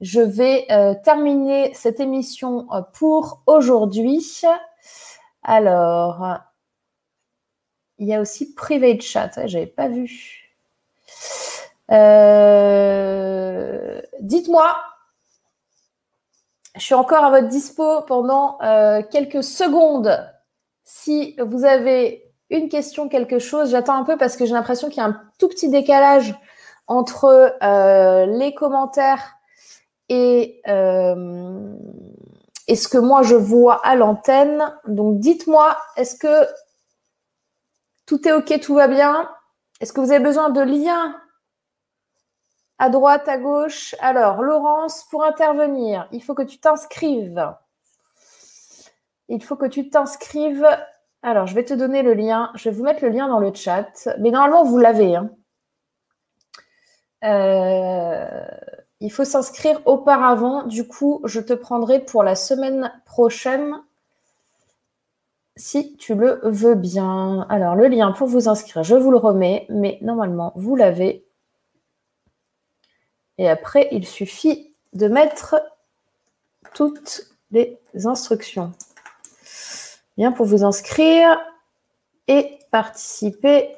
je vais terminer cette émission pour aujourd'hui. Alors, il y a aussi private chat, j'avais pas vu. Euh, dites-moi, je suis encore à votre dispo pendant euh, quelques secondes. Si vous avez une question, quelque chose, j'attends un peu parce que j'ai l'impression qu'il y a un tout petit décalage entre euh, les commentaires et, et ce que moi je vois à l'antenne. Donc dites-moi, est-ce que tout est OK, tout va bien? Est-ce que vous avez besoin de liens à droite, à gauche? Alors, Laurence, pour intervenir, il faut que tu t'inscrives. Il faut que tu t'inscrives. Alors, je vais te donner le lien. Je vais vous mettre le lien dans le chat. Mais normalement, vous l'avez. Hein. Euh, il faut s'inscrire auparavant. Du coup, je te prendrai pour la semaine prochaine si tu le veux bien. Alors, le lien pour vous inscrire, je vous le remets, mais normalement, vous l'avez. Et après, il suffit de mettre toutes les instructions. Bien, pour vous inscrire et participer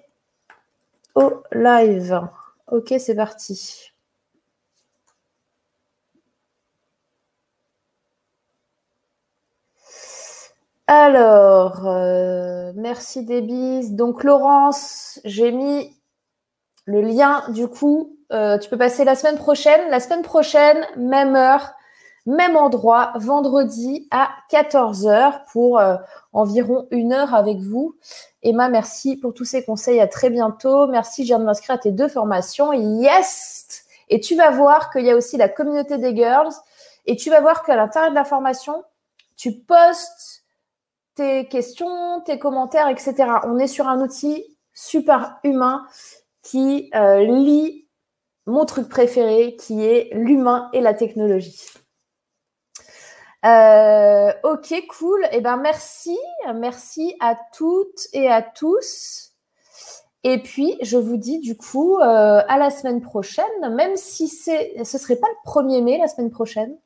au live. Ok, c'est parti. Alors, euh, merci Débise. Donc, Laurence, j'ai mis le lien du coup. Euh, tu peux passer la semaine prochaine. La semaine prochaine, même heure, même endroit, vendredi à 14h pour euh, environ une heure avec vous. Emma, merci pour tous ces conseils. À très bientôt. Merci, je viens de m'inscrire à tes deux formations. Yes! Et tu vas voir qu'il y a aussi la communauté des girls. Et tu vas voir qu'à l'intérieur de la formation, tu postes tes questions, tes commentaires, etc. On est sur un outil super humain qui euh, lit mon truc préféré, qui est l'humain et la technologie. Euh, ok, cool. Eh ben merci, merci à toutes et à tous. Et puis je vous dis du coup euh, à la semaine prochaine, même si c'est, ce serait pas le 1er mai la semaine prochaine.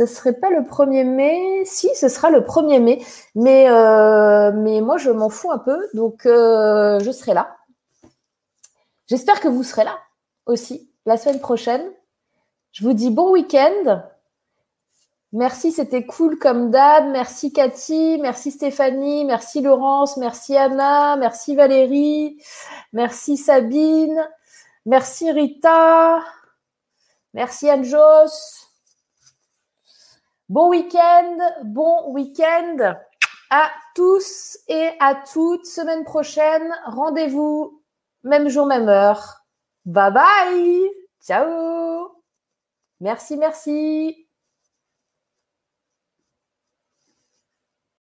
Ce serait pas le 1er mai? Si, ce sera le 1er mai. Mais, euh, mais moi, je m'en fous un peu. Donc, euh, je serai là. J'espère que vous serez là aussi la semaine prochaine. Je vous dis bon week-end. Merci, c'était cool comme d'hab. Merci Cathy, merci Stéphanie, merci Laurence, merci Anna, merci Valérie, merci Sabine, merci Rita, merci Anjos. Bon week-end, bon week-end à tous et à toutes. Semaine prochaine, rendez-vous, même jour, même heure. Bye bye. Ciao. Merci, merci.